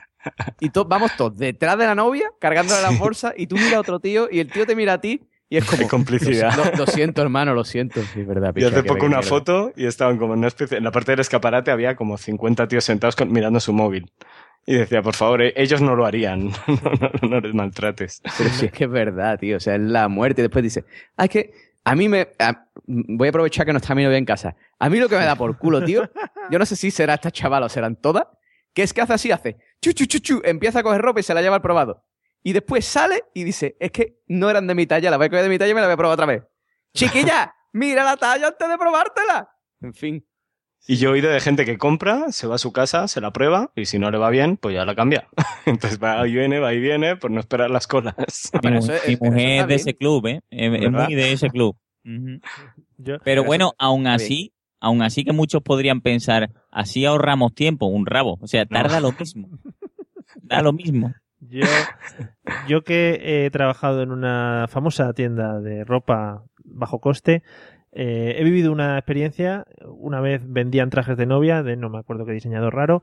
Y to- vamos todos detrás de la novia, cargándole la bolsa, y tú miras a otro tío, y el tío te mira a ti, y es como. Qué complicidad. Lo, lo- lo siento, hermano, lo siento. Sí, es verdad, picha, hace que poco una que- foto y estaban como en una especie, en la parte del escaparate había como 50 tíos sentados con- mirando su móvil. Y decía, por favor, eh, ellos no lo harían, no, no, no les maltrates. Pero si es que es verdad, tío. O sea, es la muerte. Y después dice, ah, es que a mí me. a- voy a aprovechar que no está mi novia en casa. A mí lo que me da por culo, tío. Yo no sé si será esta chavala o serán todas. Que es que hace así, hace. Chu, chu, chu, chu, empieza a coger ropa y se la lleva al probado. Y después sale y dice, es que no eran de mi talla, la voy a coger de mi talla y me la voy a probar otra vez. Chiquilla, mira la talla antes de probártela. En fin. Y yo he oído de gente que compra, se va a su casa, se la prueba y si no le va bien, pues ya la cambia. Entonces va y viene, va y viene, por no esperar las colas. Mi, mu- mi mujer es de ese club, ¿eh? Es, muy de ese club. Yo- Pero bueno, aún así, aún así que muchos podrían pensar, así ahorramos tiempo, un rabo. O sea, tarda lo mismo. Da lo mismo. Yo, yo que he trabajado en una famosa tienda de ropa bajo coste, eh, he vivido una experiencia. Una vez vendían trajes de novia, de no me acuerdo qué diseñador raro,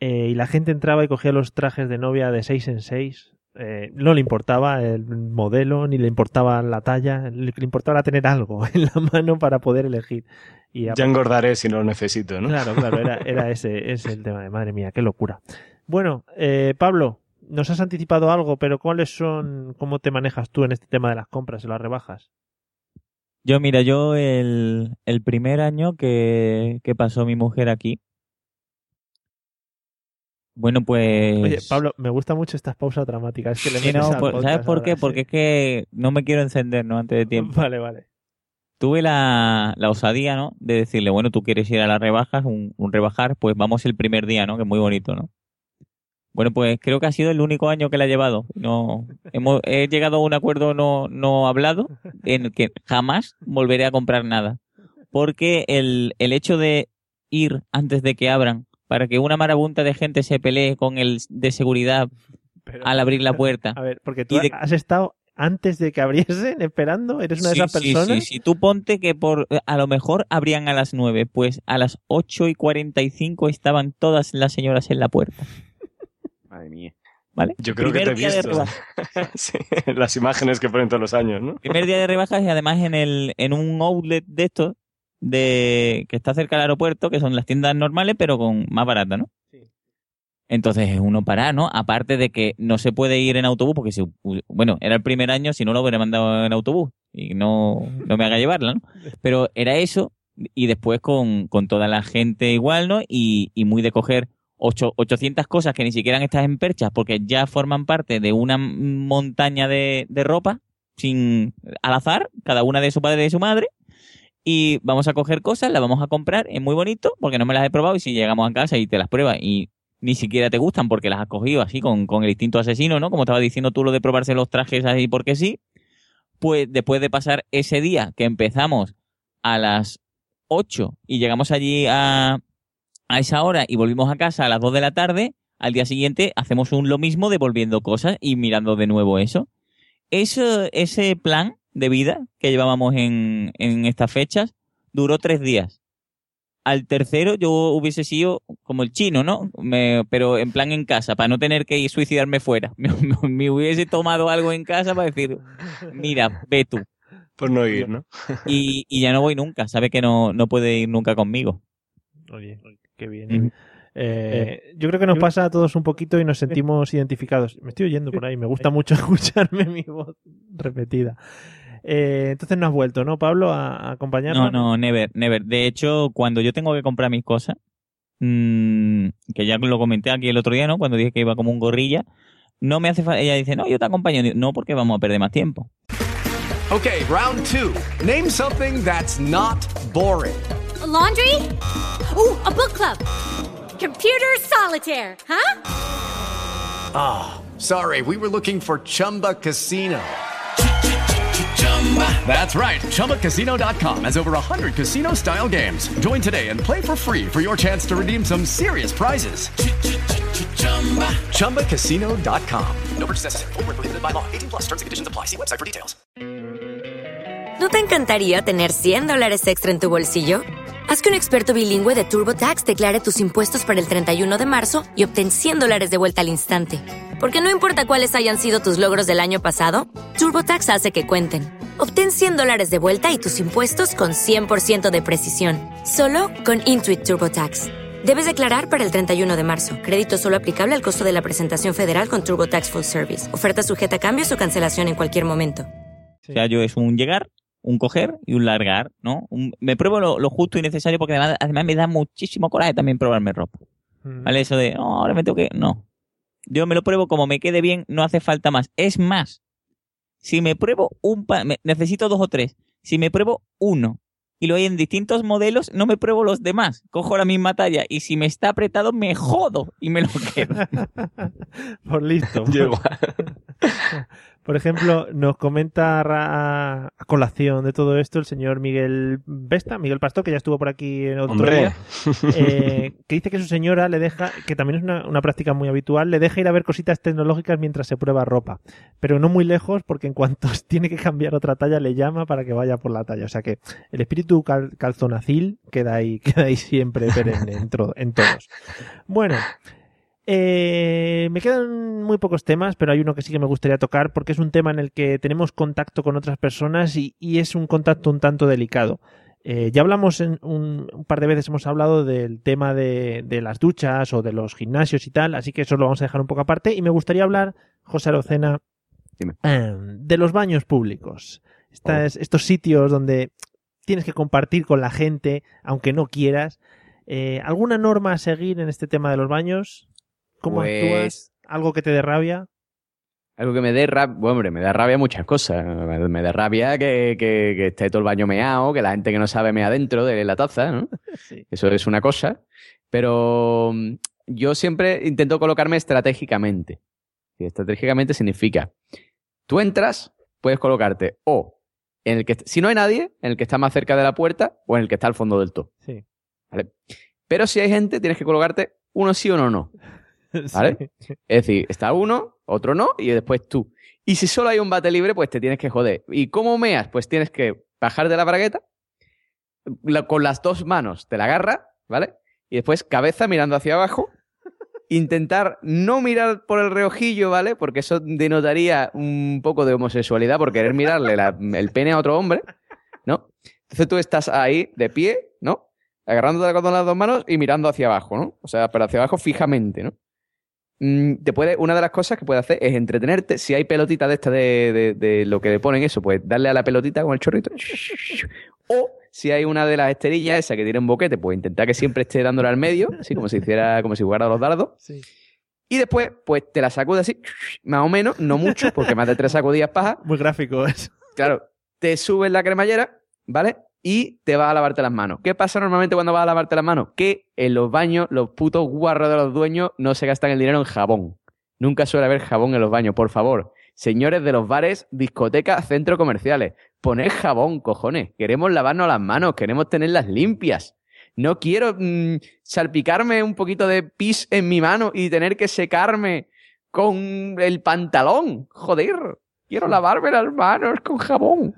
eh, y la gente entraba y cogía los trajes de novia de 6 en 6. Eh, no le importaba el modelo, ni le importaba la talla, le, le importaba tener algo en la mano para poder elegir. Y Ya engordaré si no lo necesito, ¿no? Claro, claro, era, era ese, ese el tema de madre mía, qué locura. Bueno, eh, Pablo, nos has anticipado algo, pero ¿cuáles son, cómo te manejas tú en este tema de las compras y las rebajas? Yo, mira, yo el, el primer año que, que pasó mi mujer aquí, bueno, pues... Oye, Pablo, me gusta mucho estas pausas dramáticas. Es que le Sí, no, por- ¿Sabes por qué? ahora, Porque es que no me quiero encender, ¿no? Antes de tiempo. Vale, vale. Tuve la, la osadía, ¿no? De decirle, bueno, tú quieres ir a las rebajas, un, un rebajar, pues vamos el primer día, ¿no? Que es muy bonito, ¿no? Bueno, pues creo que ha sido el único año que la he llevado. No, hemos, he llegado a un acuerdo no, no hablado en el que jamás volveré a comprar nada. Porque el, el hecho de ir antes de que abran, para que una marabunta de gente se pelee con el de seguridad al abrir la puerta. A ver, porque tú de- has estado antes de que abriesen esperando. ¿Eres una de Sí, esas sí, personas? Sí, sí, Tú ponte que por a lo mejor abrían a las 9, pues a las 8 y 45 estaban todas las señoras en la puerta. Madre mía. ¿Vale? Yo creo Primer que te día he de visto rebajas. Sí, las imágenes que ponen todos los años, ¿no? Primer día de rebajas y además en el en un outlet de estos de que está cerca del aeropuerto, que son las tiendas normales, pero con más barata, ¿no? Entonces es uno para, ¿no? Aparte de que no se puede ir en autobús, porque si, bueno, era el primer año, si no lo hubiera mandado en autobús y no, no me haga llevarla, ¿no? Pero era eso, y después con, con toda la gente igual, ¿no? Y, y muy de coger ocho- 800 cosas que ni siquiera están en perchas, porque ya forman parte de una montaña de, de ropa, sin al azar, cada una de su padre y de su madre, y vamos a coger cosas, las vamos a comprar, es muy bonito, porque no me las he probado, y si llegamos a casa y te las pruebas y ni siquiera te gustan porque las has cogido así con, con el instinto asesino, ¿no? Como estaba diciendo tú lo de probarse los trajes así porque sí, pues después de pasar ese día que empezamos a las 8 y llegamos allí a, a esa hora y volvimos a casa a las 2 de la tarde, al día siguiente hacemos un lo mismo devolviendo cosas y mirando de nuevo eso. Eso, ese plan de vida que llevábamos en, en estas fechas duró tres días. Al tercero yo hubiese sido como el chino, ¿no? Me- pero en plan en casa, para no tener que ir suicidarme fuera. Me, me- me hubiese tomado algo en casa para decir, mira, ve tú. Por no ir, ¿no? Y, y ya no voy nunca, sabe que no, no puede ir nunca conmigo. Oye, qué bien. Eh, yo creo que nos pasa a todos un poquito y nos sentimos identificados. Me estoy oyendo por ahí, me gusta mucho escucharme mi voz repetida. Eh, entonces no has vuelto, ¿no, Pablo, a, a acompañarnos? No, no, never, never. De hecho, cuando yo tengo que comprar mis cosas, mm, que ya lo comenté aquí el otro día, ¿no? Cuando dije que iba como un gorrilla, no me hace falta. Ella dice, no, yo te acompaño. Digo, No, porque vamos a perder más tiempo. Okay, round two. Name something that's not boring. A laundry? Ooh, a book club. Computer solitaire, huh? Ah, sorry, we were looking for Chumba Casino. That's right. ChumbaCasino.com has over 100 casino style games. Join today and play for free for your chance to redeem some serious prizes. ChumbaCasino.com. No purchase necessary. Where prohibited by law. 18 plus terms and conditions apply. See website for details. ¿No te encantaría tener 100 dólares extra en tu bolsillo? Haz que un experto bilingüe de TurboTax declare tus impuestos para el 31 de marzo y obtén 100 dólares de vuelta al instante. Porque no importa cuáles hayan sido tus logros del año pasado, TurboTax hace que cuenten. Obtén 100 dólares de vuelta y tus impuestos con 100% de precisión. Solo con Intuit TurboTax. Debes declarar para el 31 de marzo. Crédito solo aplicable al costo de la presentación federal con TurboTax Full Service. Oferta sujeta a cambios o cancelación en cualquier momento. O sea, yo es un llegar, un coger y un largar, ¿no? Un- me pruebo lo, lo justo y necesario porque además, además me da muchísimo coraje también probarme ropa. ¿Vale? Eso de, no, ahora me tengo que... No. Yo me lo pruebo como me quede bien, no hace falta más. Es más, si me pruebo un... pa- me- necesito dos o tres. Si me pruebo uno y lo hay en distintos modelos, no me pruebo los demás. Cojo la misma talla y si me está apretado, me jodo y me lo quedo. Por listo. Yo igual. Por ejemplo, nos comenta a colación de todo esto el señor Miguel Vesta, Miguel Pastor, que ya estuvo por aquí en otro día, eh, que dice que su señora le deja, que también es una, una práctica muy habitual, le deja ir a ver cositas tecnológicas mientras se prueba ropa, pero no muy lejos porque en cuanto tiene que cambiar otra talla le llama para que vaya por la talla. O sea que el espíritu cal- calzonacil queda ahí, queda ahí siempre perenne en todos. Bueno, eh, me quedan muy pocos temas, pero hay uno que sí que me gustaría tocar porque es un tema en el que tenemos contacto con otras personas y, y es un contacto un tanto delicado. Eh, ya hablamos en un, un par de veces, hemos hablado del tema de, de las duchas o de los gimnasios y tal, así que eso lo vamos a dejar un poco aparte. Y me gustaría hablar, José Arocena, eh, de los baños públicos. Estas- Estos sitios donde tienes que compartir con la gente, aunque no quieras. Eh, ¿Alguna norma a seguir en este tema de los baños? ¿Cómo Pues- actúas? ¿Algo que te dé rabia? Algo que me dé rabia, bueno, hombre, me da rabia muchas cosas. Me, da rabia que, que- que esté todo el baño meado, que la gente que no sabe mea dentro de la taza, ¿no? Eso es una cosa. Pero mm, yo siempre intento colocarme estratégicamente. Y estratégicamente significa, tú entras, puedes colocarte o en el que, si no hay nadie, en el que está más cerca de la puerta o en el que está al fondo del todo. Sí. ¿Vale? Pero si hay gente, tienes que colocarte uno sí o uno no. ¿Vale? Es decir, está uno, otro no, y después tú. Y si solo hay un bate libre, pues te tienes que joder. ¿Y cómo meas? Pues tienes que bajar de la bragueta, la- con las dos manos te la agarra, ¿vale? Y después cabeza mirando hacia abajo, intentar no mirar por el reojillo, ¿vale? Porque eso denotaría un poco de homosexualidad por querer mirarle la- el pene a otro hombre, ¿no? Entonces tú estás ahí de pie, ¿no? Agarrándote con las dos manos y mirando hacia abajo, ¿no? O sea, pero hacia abajo fijamente, ¿no? Mm, te puede, una de las cosas que puede hacer es entretenerte. Si hay pelotita de esta de, de- de lo que le ponen eso, pues darle a la pelotita con el chorrito. O si hay una de las esterillas esa que tiene un boquete, pues intentar que siempre esté dándole al medio, así como si hiciera, como si jugara a los dardos. Y después, pues te la sacude así, más o menos, no mucho, porque más de tres sacudidas paja. Muy gráfico eso. Claro, te subes la cremallera, ¿vale? Y te vas a lavarte las manos. ¿Qué pasa normalmente cuando vas a lavarte las manos? Que en los baños los putos guarros de los dueños no se gastan el dinero en jabón. Nunca suele haber jabón en los baños, por favor. Señores de los bares, discotecas, centros comerciales, poned jabón, cojones. Queremos lavarnos las manos, queremos tenerlas limpias. No quiero mm, salpicarme un poquito de pis en mi mano y tener que secarme con el pantalón. Joder, quiero lavarme las manos con jabón.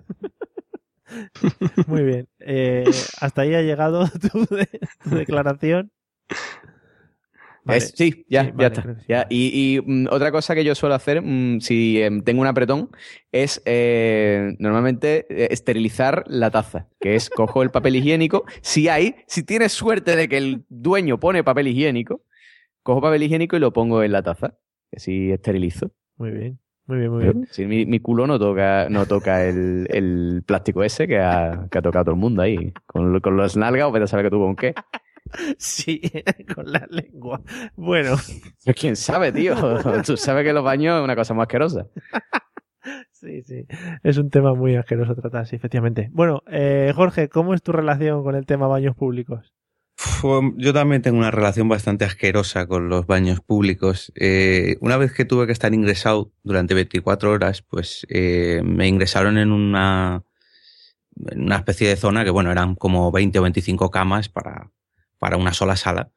Muy bien. Eh, hasta ahí ha llegado tu, de- tu declaración. Vale. Es- sí, ya, Sí, ya vale, está. sí. Ya. Y, y, mm, otra cosa que yo suelo hacer, mm, si em, tengo un apretón, es eh, normalmente eh, esterilizar la taza, que es cojo el papel higiénico. Si hay, si tienes suerte de que el dueño pone papel higiénico, cojo papel higiénico y lo pongo en la taza. Que así esterilizo. Muy bien. Muy bien, muy bien. Sí, mi, mi culo no toca, no toca el, el plástico ese que ha, que ha tocado todo el mundo ahí. Con, con los nalgas, o vete a saber que tú con qué. Sí, con la lengua. Bueno. Pues quién sabe, tío. Tú sabes que los baños es una cosa muy asquerosa. Sí, sí. Es un tema muy asqueroso tratar, sí, efectivamente. Bueno, eh, Jorge, ¿cómo es tu relación con el tema baños públicos? Yo también tengo una relación bastante asquerosa con los baños públicos. Eh, una vez que tuve que estar ingresado durante 24 horas, pues eh, me ingresaron en una, en una especie de zona que, bueno, eran como 20 o 25 camas para, para una sola sala.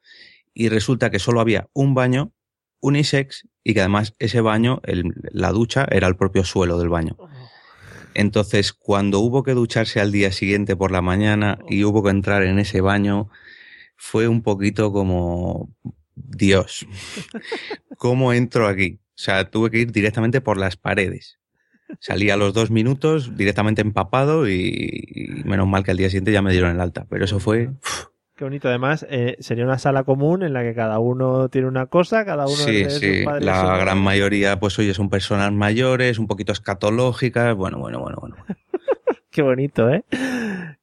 Y resulta que solo había un baño unisex y que además ese baño, la ducha, era el propio suelo del baño. Entonces, cuando hubo que ducharse al día siguiente por la mañana y hubo que entrar en ese baño, fue un poquito como, Dios, ¿cómo entro aquí? O sea, tuve que ir directamente por las paredes. Salí a los dos minutos directamente empapado y, y menos mal que al día siguiente ya me dieron el alta. Pero eso fue, Qué bonito. Además, eh, sería una sala común en la que cada uno tiene una cosa, cada uno sí, sus sí, padres la gran mayoría, pues oye, son personas mayores, un poquito escatológicas, bueno, bueno, bueno, bueno. Qué bonito, ¿eh?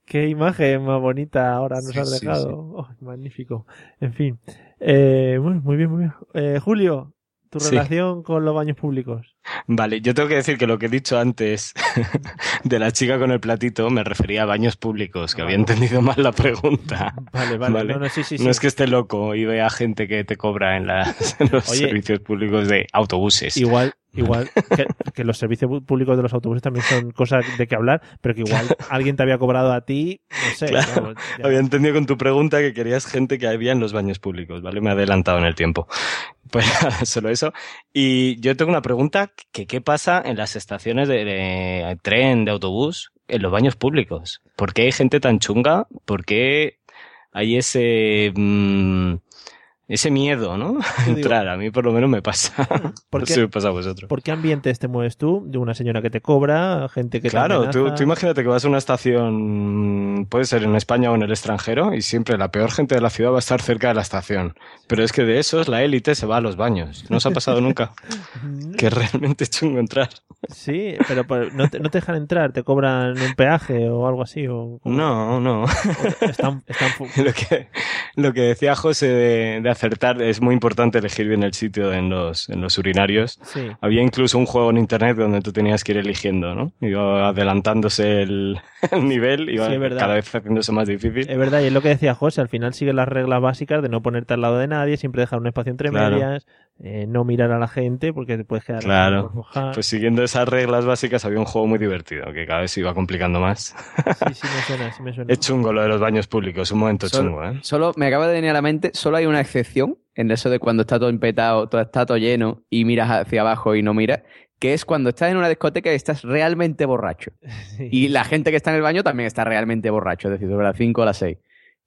Qué imagen más bonita ahora nos Sí, has dejado. sí. Oh, magnífico. En fin. Eh, bueno, muy bien, muy bien. Eh, Julio, tu relación con los baños públicos. Vale, yo tengo que decir que lo que he dicho antes de la chica con el platito me refería a baños públicos, que había entendido mal la pregunta. Vale, vale. No, no, sí, sí, No es que esté loco y vea gente que te cobra en, las- en los Oye, servicios públicos de autobuses. Igual, igual que, que los servicios públicos de los autobuses también son cosas de que hablar, pero que igual alguien te había cobrado a ti, no sé. Claro, vamos, ya. había entendido con tu pregunta que querías gente que había en los baños públicos, ¿vale? Me he adelantado en el tiempo. Pues solo eso. Y yo tengo una pregunta, que qué pasa en las estaciones de, de tren, de autobús, en los baños públicos? ¿Por qué hay gente tan chunga? ¿Por qué hay ese... mm, ese miedo, ¿no? Entrar, a mí por lo menos me pasa. ¿Por no qué- sé si me pasa a vosotros. ¿Por qué ambientes te mueves tú? De una señora que te cobra, gente que te Claro, tú, imagínate que vas a una estación, puede ser en España o en el extranjero, y siempre la peor gente de la ciudad va a estar cerca de la estación. Pero es que de esos la élite se va a los baños. ¿No os ha pasado nunca? que es realmente chungo entrar. Sí, pero por- no, te, no te dejan entrar, te cobran un peaje o algo así. O, No, no. Están, están lo, que, lo que decía José de, de acertar, es muy importante elegir bien el sitio en los, en los urinarios. Sí. Había incluso un juego en internet donde tú tenías que ir eligiendo, ¿no? Iba adelantándose el, el nivel, iba Sí, cada vez haciéndose más difícil. Es verdad, y es lo que decía José, al final siguen las reglas básicas de no ponerte al lado de nadie, siempre dejar un espacio entre Claro. medias, eh, no mirar a la gente porque te puedes quedar Claro. por mojar. Pues siguiendo esas reglas básicas había un juego muy divertido que cada vez se iba complicando más. Sí, sí me suena, sí me suena. Es chungo lo de los baños públicos, un momento Solo- chungo, ¿eh? Solo me acaba de venir a la mente, solo hay una excepción en eso de cuando está todo empetado, todo está todo lleno y miras hacia abajo y no miras, que es cuando estás en una discoteca y estás realmente borracho. Y la gente que está en el baño también está realmente borracho, es decir, sobre las 5 o las 6.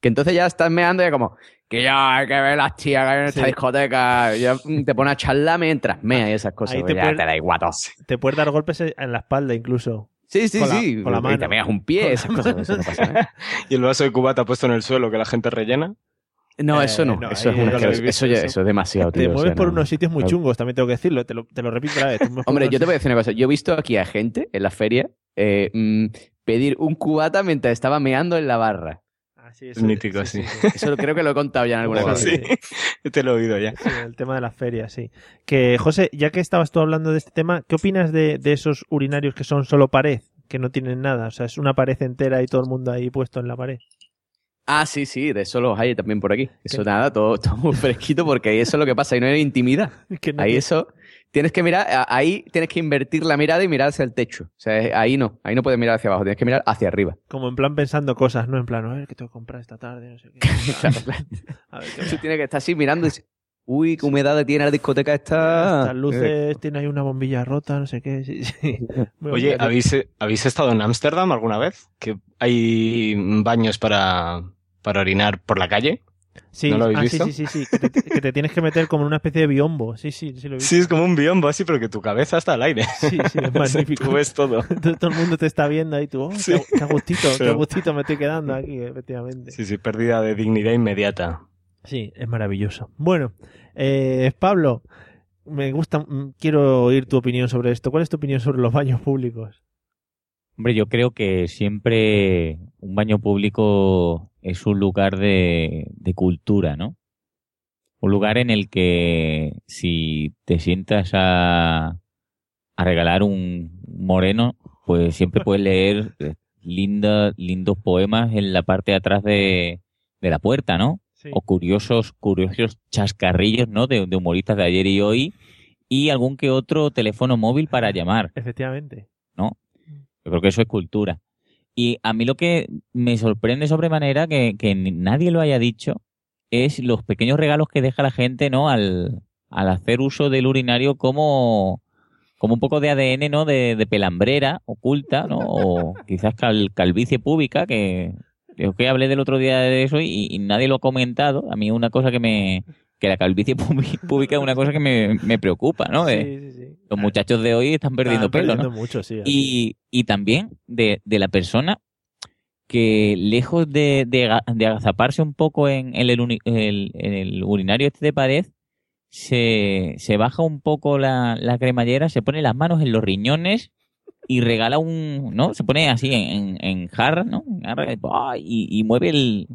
Que entonces ya estás meando y es como, que ya hay que ver las tías que hay en esta Sí. discoteca. Ya mm, te pone a charlar mientras mea y esas cosas. Ahí pues te ya puede- te da igual. Te puedes dar golpes en la espalda incluso. Sí, sí, Con la- sí. con la Y mano. te meas un pie, esas cosas. Eso no pasa nada. Y el vaso de cubata puesto en el suelo que la gente rellena. No, eso no. Eh, no, eso, es una- eso, ya- eso. es demasiado, Te tío. o mueves sea, por no. unos sitios muy chungos, también tengo que decirlo, te lo, te lo repito otra vez. te Hombre, yo te voy a decir una cosa. Yo he visto aquí a gente en la feria eh, mm, pedir un cubata mientras estaba meando en la barra. Ah, sí, Es eso- mítico, sí. Eso creo que lo he contado ya en alguna ocasión. Sí, yo te lo he oído ya. Sí, el tema de las ferias, sí. Que, José, ya que estabas tú hablando de este tema, ¿qué opinas de, de esos urinarios que son solo pared? Que no tienen nada, o sea, es una pared entera y todo el mundo ahí puesto en la pared. Ah, sí, sí, de eso los hay también por aquí. Eso nada, todo, todo muy fresquito porque ahí eso es lo que pasa, ahí no hay intimidad. Que no Ahí tiene- eso, tienes que mirar, ahí tienes que invertir la mirada y mirar hacia el techo. O sea, ahí no, ahí no puedes mirar hacia abajo, tienes que mirar hacia arriba. Como en plan pensando cosas, no en plan, a ver, ¿qué tengo que comprar esta tarde? No sé qué. Claro. A ver, ¿qué Tú tienes que estar así mirando y uy, qué humedad tiene la discoteca esta. Estas luces, tiene ahí una bombilla rota, no sé qué. Sí, sí. Oye. ¿habéis, ¿habéis estado en Ámsterdam alguna vez? Que hay baños para, para orinar por la calle. Sí, ¿No lo habéis ah, sí, sí, sí, sí, que te, que te tienes que meter como en una especie de biombo. Sí, sí, sí lo he visto. Sí, es como un biombo así, pero que tu cabeza está al aire. Sí, sí, es magnífico. Tú ves todo. todo, todo el mundo te está viendo ahí tú, oh, Sí. qué, qué a gustito, qué a Pero- gustito me estoy quedando aquí, efectivamente. Sí, sí, pérdida de dignidad inmediata. Sí, es maravilloso. Bueno, eh, Pablo, me gusta, mm, quiero oír tu opinión sobre esto. ¿Cuál es tu opinión sobre los baños públicos? Hombre, yo creo que siempre un baño público es un lugar de, de cultura, ¿no? Un lugar en el que si te sientas a, a regalar un moreno, pues siempre puedes leer eh, linda, lindos poemas en la parte de atrás de, de la puerta, ¿no? O curiosos, curiosos chascarrillos, ¿no? De, de humoristas de ayer y hoy y algún que otro teléfono móvil para llamar. Efectivamente. Yo creo que eso es cultura. Y a mí lo que me sorprende sobremanera que, que nadie lo haya dicho es los pequeños regalos que deja la gente, ¿no? Al, al hacer uso del urinario como, como un poco de ADN, ¿no? De, de pelambrera oculta, ¿no? O quizás cal- calvicie pública, que creo que hablé del otro día de eso y, y nadie lo ha comentado. A mí una cosa que me... que la calvicie pública es una cosa que me, me preocupa, ¿no? Sí, sí, sí. los muchachos de hoy están perdiendo Están pelo, perdiendo ¿no? mucho, sí, así y, y también de, de la persona que lejos de, de, aga- de agazaparse un poco en el, uni- el- en el urinario este de pared, se, se baja un poco la, la cremallera, se pone las manos en los riñones y regala un, ¿no? Se pone así en, en, jarra, ¿no? Y, y mueve el,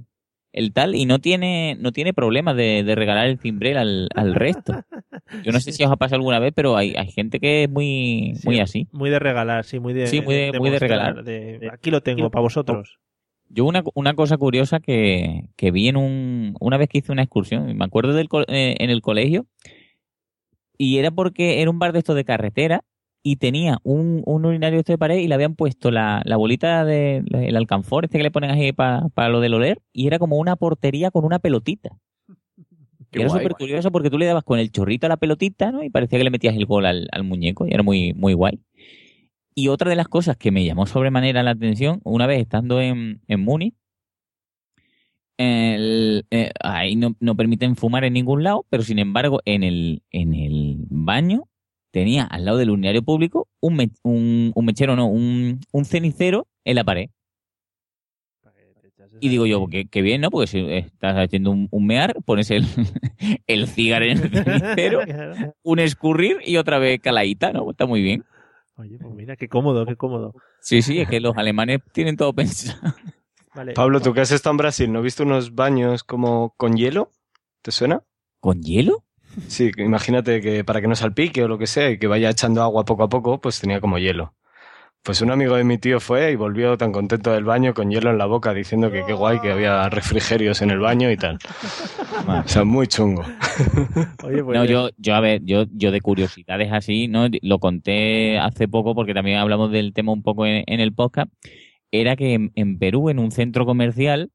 el tal y no tiene, no tiene problema de, de regalar el cimbrel al, al resto. Yo no sé si os ha pasado alguna vez, pero hay, hay gente que es muy, muy así. Muy de regalar, sí, muy de, Sí, muy de- muy de regalar. de- aquí lo tengo para vosotros. Yo una, una cosa curiosa que, que vi en un, una vez que hice una excursión, me acuerdo del, eh, en el colegio, y era porque era un bar de estos de carretera y tenía un, un urinario este de pared y le habían puesto la, la bolita del el alcanfor, este que le ponen ahí para lo del oler, y era como una portería con una pelotita. Qué Y era súper curioso porque tú le dabas con el chorrito a la pelotita, ¿no? Y parecía que le metías el gol al, al muñeco y era muy, muy guay. Y otra de las cosas que me llamó sobremanera la atención, una vez estando en, en Múnich, el- eh, ahí no, no permiten fumar en ningún lado, pero sin embargo, en el, en el baño tenía al lado del urinario público un, me- un, un mechero, no, un, un cenicero en la pared. Y digo yo, que, que bien, ¿no? Porque si estás haciendo un, un mear, pones el, el cigarro en el cenicero, un escurrir y otra vez caladita, ¿no? Está muy bien. Oye, pues mira, qué cómodo, qué cómodo. Sí, sí, es que los alemanes tienen todo pensado. Vale. Pablo, tú que has estado en Brasil, ¿no viste unos baños como con hielo? ¿Te suena? ¿Con hielo? Sí, imagínate que para que no salpique o lo que sea y que vaya echando agua poco a poco, pues tenía como hielo. Pues un amigo de mi tío fue y volvió tan contento del baño con hielo en la boca diciendo que qué guay que había refrigerios en el baño y tal. O sea, muy chungo. Oye, pues No, yo, yo, a ver, yo, yo de curiosidades así, ¿no? Lo conté hace poco porque también hablamos del tema un poco en, en el podcast. Era que en, en Perú, en un centro comercial,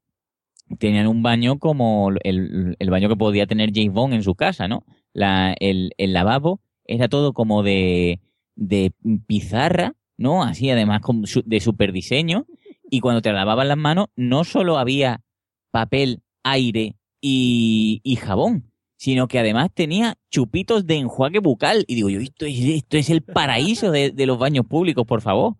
tenían un baño como el, el baño que podía tener James Bond en su casa, ¿no? La, el, el lavabo era todo como de, de pizarra, ¿no? Así, además, con su- de super diseño. Y cuando te lavaban las manos, no solo había papel, aire y, y jabón, sino que además tenía chupitos de enjuague bucal. Y digo yo, esto es, esto es el paraíso de, de los baños públicos, por favor.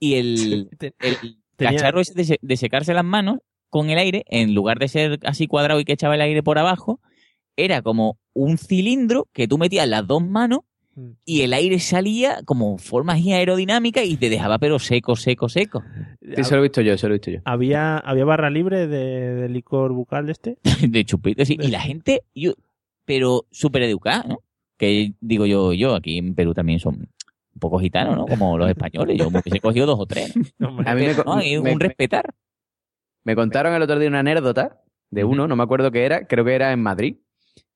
Y el, el cacharro ese de, de secarse las manos con el aire, en lugar de ser así cuadrado y que echaba el aire por abajo, era como un cilindro que tú metías las dos manos y el aire salía como forma así aerodinámica y te dejaba pero seco, seco, seco. Sí, eso lo he visto yo, eso lo he visto yo. ¿Había, ¿Había barra libre de, de licor bucal de este? de chupitos, sí. Y la gente, yo, pero súper educada, ¿no? Que digo yo, yo aquí en Perú también son un poco gitanos, ¿no? Como los españoles. Yo me hubiese cogido dos o tres. ¿no? A mí me, Pero, no, me- un respetar. Me contaron el otro día una anécdota de uno, no me acuerdo qué era, creo que era en Madrid,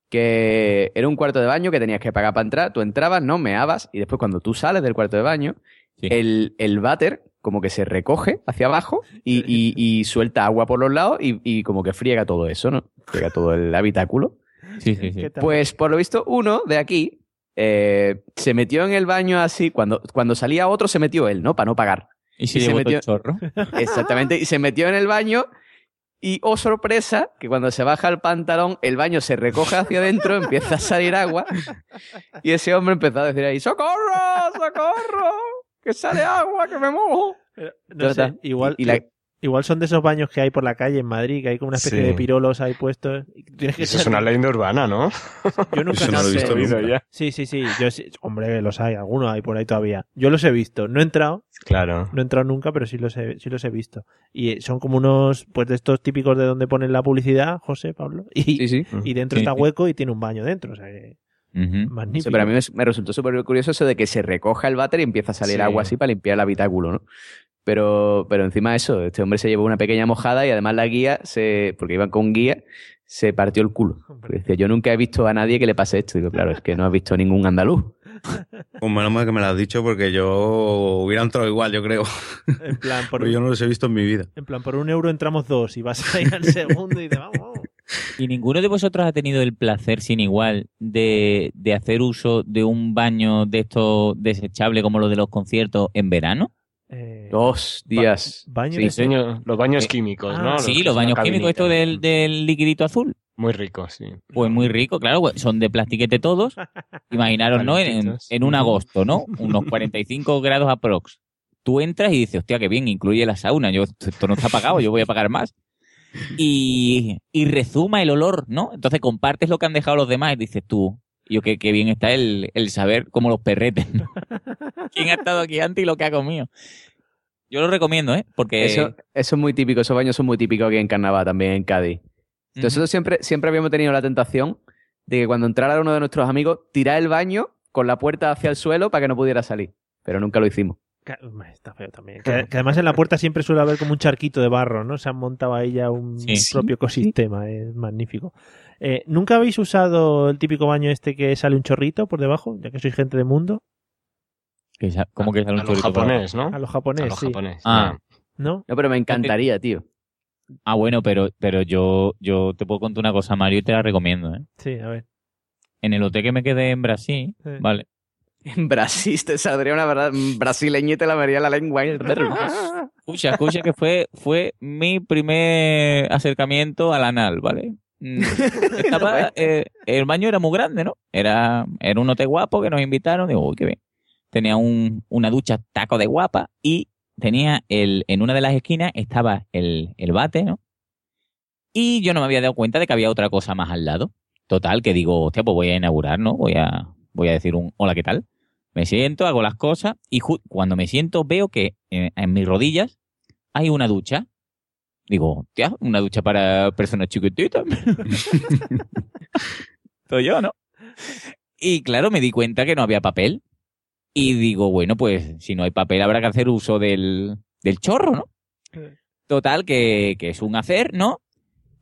que era un cuarto de baño que tenías que pagar para entrar, tú entrabas, no meabas, y después cuando tú sales del cuarto de baño, el, el váter como que se recoge hacia abajo y, y- y suelta agua por los lados y, y como que friega todo eso, ¿no? Friega todo el habitáculo. Sí, sí, sí. Pues por lo visto, uno de aquí eh, se metió en el baño así, cuando, cuando salía otro se metió él, ¿no? Para no pagar. Y se llevó todo el chorro. Exactamente, y se metió en el baño y, oh sorpresa, que cuando se baja el pantalón, el baño se recoge hacia adentro, empieza a salir agua y ese hombre empezó a decir ahí, ¡socorro, socorro! ¡Que sale agua, que me mojo! No sé, igual, Y- y la- igual son de esos baños que hay por la calle en Madrid, que hay como una especie Sí. de pirolos ahí puestos. y tienes que Eso es una leyenda urbana, ¿no? Yo nunca Eso no lo he visto nunca. Sí, sí, sí. Yo sí- Hombre, los hay, algunos hay por ahí todavía. Yo los he visto. No he entrado, Claro. no he entrado nunca, pero sí los he, sí los he visto. Y eh, son como unos, pues de estos típicos de donde ponen la publicidad, José, Pablo. Y, y dentro Sí, está sí. hueco y tiene un baño dentro. O sea que, magnífico. Sí, pero a mí me, me resultó súper curioso eso de que se recoja el váter y empieza a salir Sí. agua así para limpiar el habitáculo, ¿no? Pero, pero encima de eso, este hombre se llevó una pequeña mojada y además la guía, se, porque iban con guía, se partió el culo. Porque decía, yo nunca he visto a nadie que le pase esto. Digo, claro, es que no has visto ningún andaluz. Pues menos mal que me lo has dicho porque yo hubiera entrado igual, yo creo. En plan, por Porque yo no los he visto en mi vida. En plan, por un euro entramos dos y vas a ir al segundo y dices, vamos, vamos. ¿Y ninguno de vosotros ha tenido el placer sin igual de, de hacer uso de un baño de estos desechable como los de los conciertos en verano? Dos días. baño Sí, señor, los baños químicos, ¿no? Ah, Sí, que los baños químicos, esto del, del liquidito azul. Muy rico, sí. Pues muy rico, claro, pues son de plastiquete todos. Imaginaros, ¿no? En un agosto, ¿no? Unos 45 grados aprox. Tú entras y dices, hostia, qué bien, incluye la sauna. Yo, esto no está pagado, yo voy a pagar más. Y, y rezuma el olor, ¿no? Entonces compartes lo que han dejado los demás y dices tú, yo qué, qué bien está el, el saber como los perretes, ¿no? ¿Quién ha estado aquí antes y lo que ha comido? Yo lo recomiendo, ¿eh? Porque... Eso, eso es muy típico, esos baños son muy típicos aquí en Carnaval, también en Cádiz. Nosotros siempre, siempre habíamos tenido la tentación de que cuando entrara uno de nuestros amigos, tirar el baño con la puerta hacia el suelo para que no pudiera salir. Pero nunca lo hicimos. Está feo también. Que, que además en la puerta siempre suele haber como un charquito de barro, ¿no? Se han montado ahí ya un Sí. propio ecosistema, es magnífico. Eh, ¿Nunca habéis usado el típico baño este que sale un chorrito por debajo, ya que sois gente de mundo? Que sa- ¿Cómo que sale un A los chorrito por japonés? ¿no? A los japoneses, A los sí. japonés. Ah. ¿No? No, pero me encantaría, tío. Ah, bueno, pero, pero yo, yo te puedo contar una cosa, Mario, y te la recomiendo, ¿eh? Sí, a ver. En el hotel que me quedé en Brasil, Sí. ¿vale? En Brasil te saldría una verdad brasileña y te la vería la lengua. Escucha, escucha que fue, fue mi primer acercamiento al anal, ¿vale? Mm, Estaba, eh, el baño era muy grande, ¿no? Era, era un hotel guapo que nos invitaron. Digo, uy, qué bien. Tenía un, una ducha taco de guapa y tenía el, en una de las esquinas estaba el, el bate, ¿no? Y yo no me había dado cuenta de que había otra cosa más al lado. Total, que digo, hostia, pues voy a inaugurar, ¿no? Voy a, voy a decir un hola, ¿qué tal? Me siento, hago las cosas y cuando me siento veo que eh, en mis rodillas hay una ducha. Digo, hostia, una ducha para personas chiquititas. Soy yo, ¿no? Y claro, me di cuenta que no había papel. Y digo, bueno, pues si no hay papel habrá que hacer uso del, del chorro, ¿no? Total, que, que es un hacer, ¿no?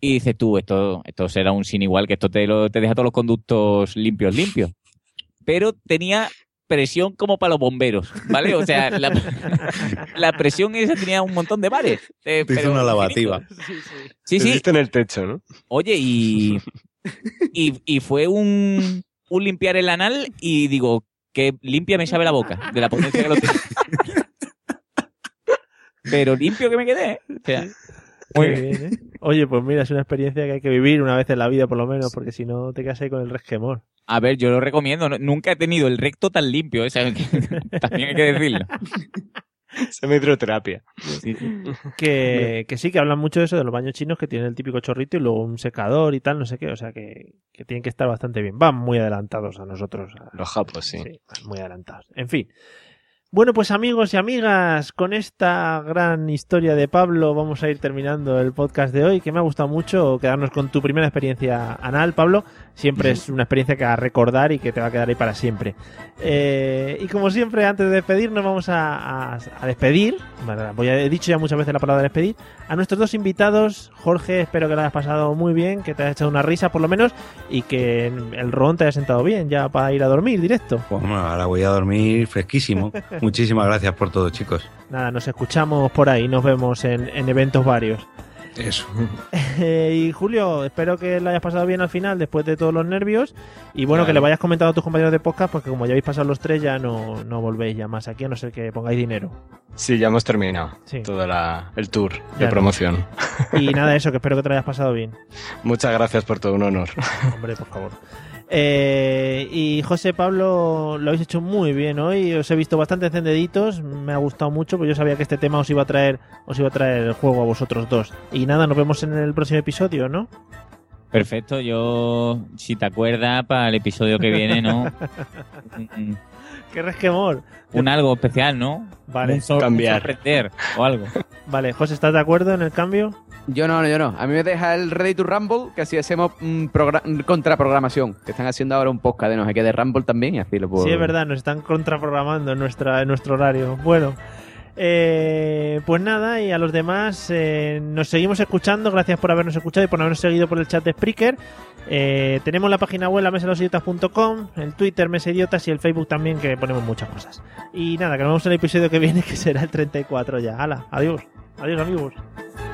Y dices tú, esto, esto será un sin igual, que esto te, lo, te deja todos los conductos limpios, limpios. Pero tenía presión como para los bomberos, ¿vale? O sea, la, la presión esa tenía un montón de bares. eh, Te hizo pero una infinitos. lavativa. Sí, Te sí. hiciste en el techo, ¿no? Oye, y, y, y fue un, un limpiar el anal y digo, que limpia me sabe la boca de la potencia que lo tiene. Pero limpio que me quedé. ¿eh? O sea, muy bien. bien, ¿eh? Oye, pues mira, es una experiencia que hay que vivir una vez en la vida, por lo menos, porque si no te quedas ahí con el resquemor. A ver, yo lo recomiendo. no- Nunca he tenido el recto tan limpio. ¿eh? O sea, que- también hay que decirlo. Semi-hidroterapia. Que, que sí, que hablan mucho de eso, de los baños chinos que tienen el típico chorrito y luego un secador y tal, no sé qué. O sea, que, que tienen que estar bastante bien. Van muy adelantados a nosotros. a- Los japos, sí. van muy adelantados. En fin. Bueno, pues amigos y amigas, con esta gran historia de Pablo vamos a ir terminando el podcast de hoy, que me ha gustado mucho quedarnos con tu primera experiencia anal, Pablo. Siempre es una experiencia que a recordar y que te va a quedar ahí para siempre. Eh, y como siempre, antes de despedirnos, vamos a, a- a despedir. Voy a- he dicho ya muchas veces la palabra despedir. A nuestros dos invitados, Jorge, espero que lo hayas pasado muy bien, que te hayas echado una risa por lo menos y que el ron te haya sentado bien ya para ir a dormir directo. Pues bueno, ahora voy a dormir fresquísimo. Muchísimas gracias por todo, chicos. Nada, nos escuchamos por ahí, nos vemos en, en eventos varios. Eso. Eh, y Julio, espero que lo hayas pasado bien al final, después de todos los nervios. Y bueno, Claro. que le vayas comentando a tus compañeros de podcast, porque como ya habéis pasado los tres, ya no, no volvéis ya más aquí, a no ser que pongáis dinero. Sí, ya hemos terminado Sí. todo la- el tour Ya de no. promoción. Y nada, eso, que espero que te lo hayas pasado bien. Muchas gracias por todo, un honor. Hombre, por favor. Eh, y José Pablo, lo habéis hecho muy bien hoy. Os he visto bastante encendeditos. Me ha gustado mucho, porque yo sabía que este tema os iba a traer, os iba a traer el juego a vosotros dos. Y nada, nos vemos en el próximo episodio, ¿no? Perfecto, yo, si te acuerdas, para el episodio que viene, ¿no? Un- ¡Qué resquemor! Un algo especial, ¿no? Vale. Un un Cambiar. sorprender o algo. Vale, José, ¿estás de acuerdo en el cambio? Yo no, yo no. A mí me deja el Ready to Rumble, que así hacemos mm, progra- contraprogramación. Que están haciendo ahora un podcast de no sé qué de Rumble también y así lo puedo. Sí, es verdad, nos están contraprogramando en, nuestra, en nuestro horario. Bueno, eh, pues nada, y a los demás eh, nos seguimos escuchando. Gracias por habernos escuchado y por habernos seguido por el chat de Spreaker. Eh, tenemos la página web, la mesalosidiotas.com, el Twitter, Mesidiotas y el Facebook también, que ponemos muchas cosas. Y nada, que nos vemos en el episodio que viene, que será el 34 ya. Hala, adiós. Adiós, amigos.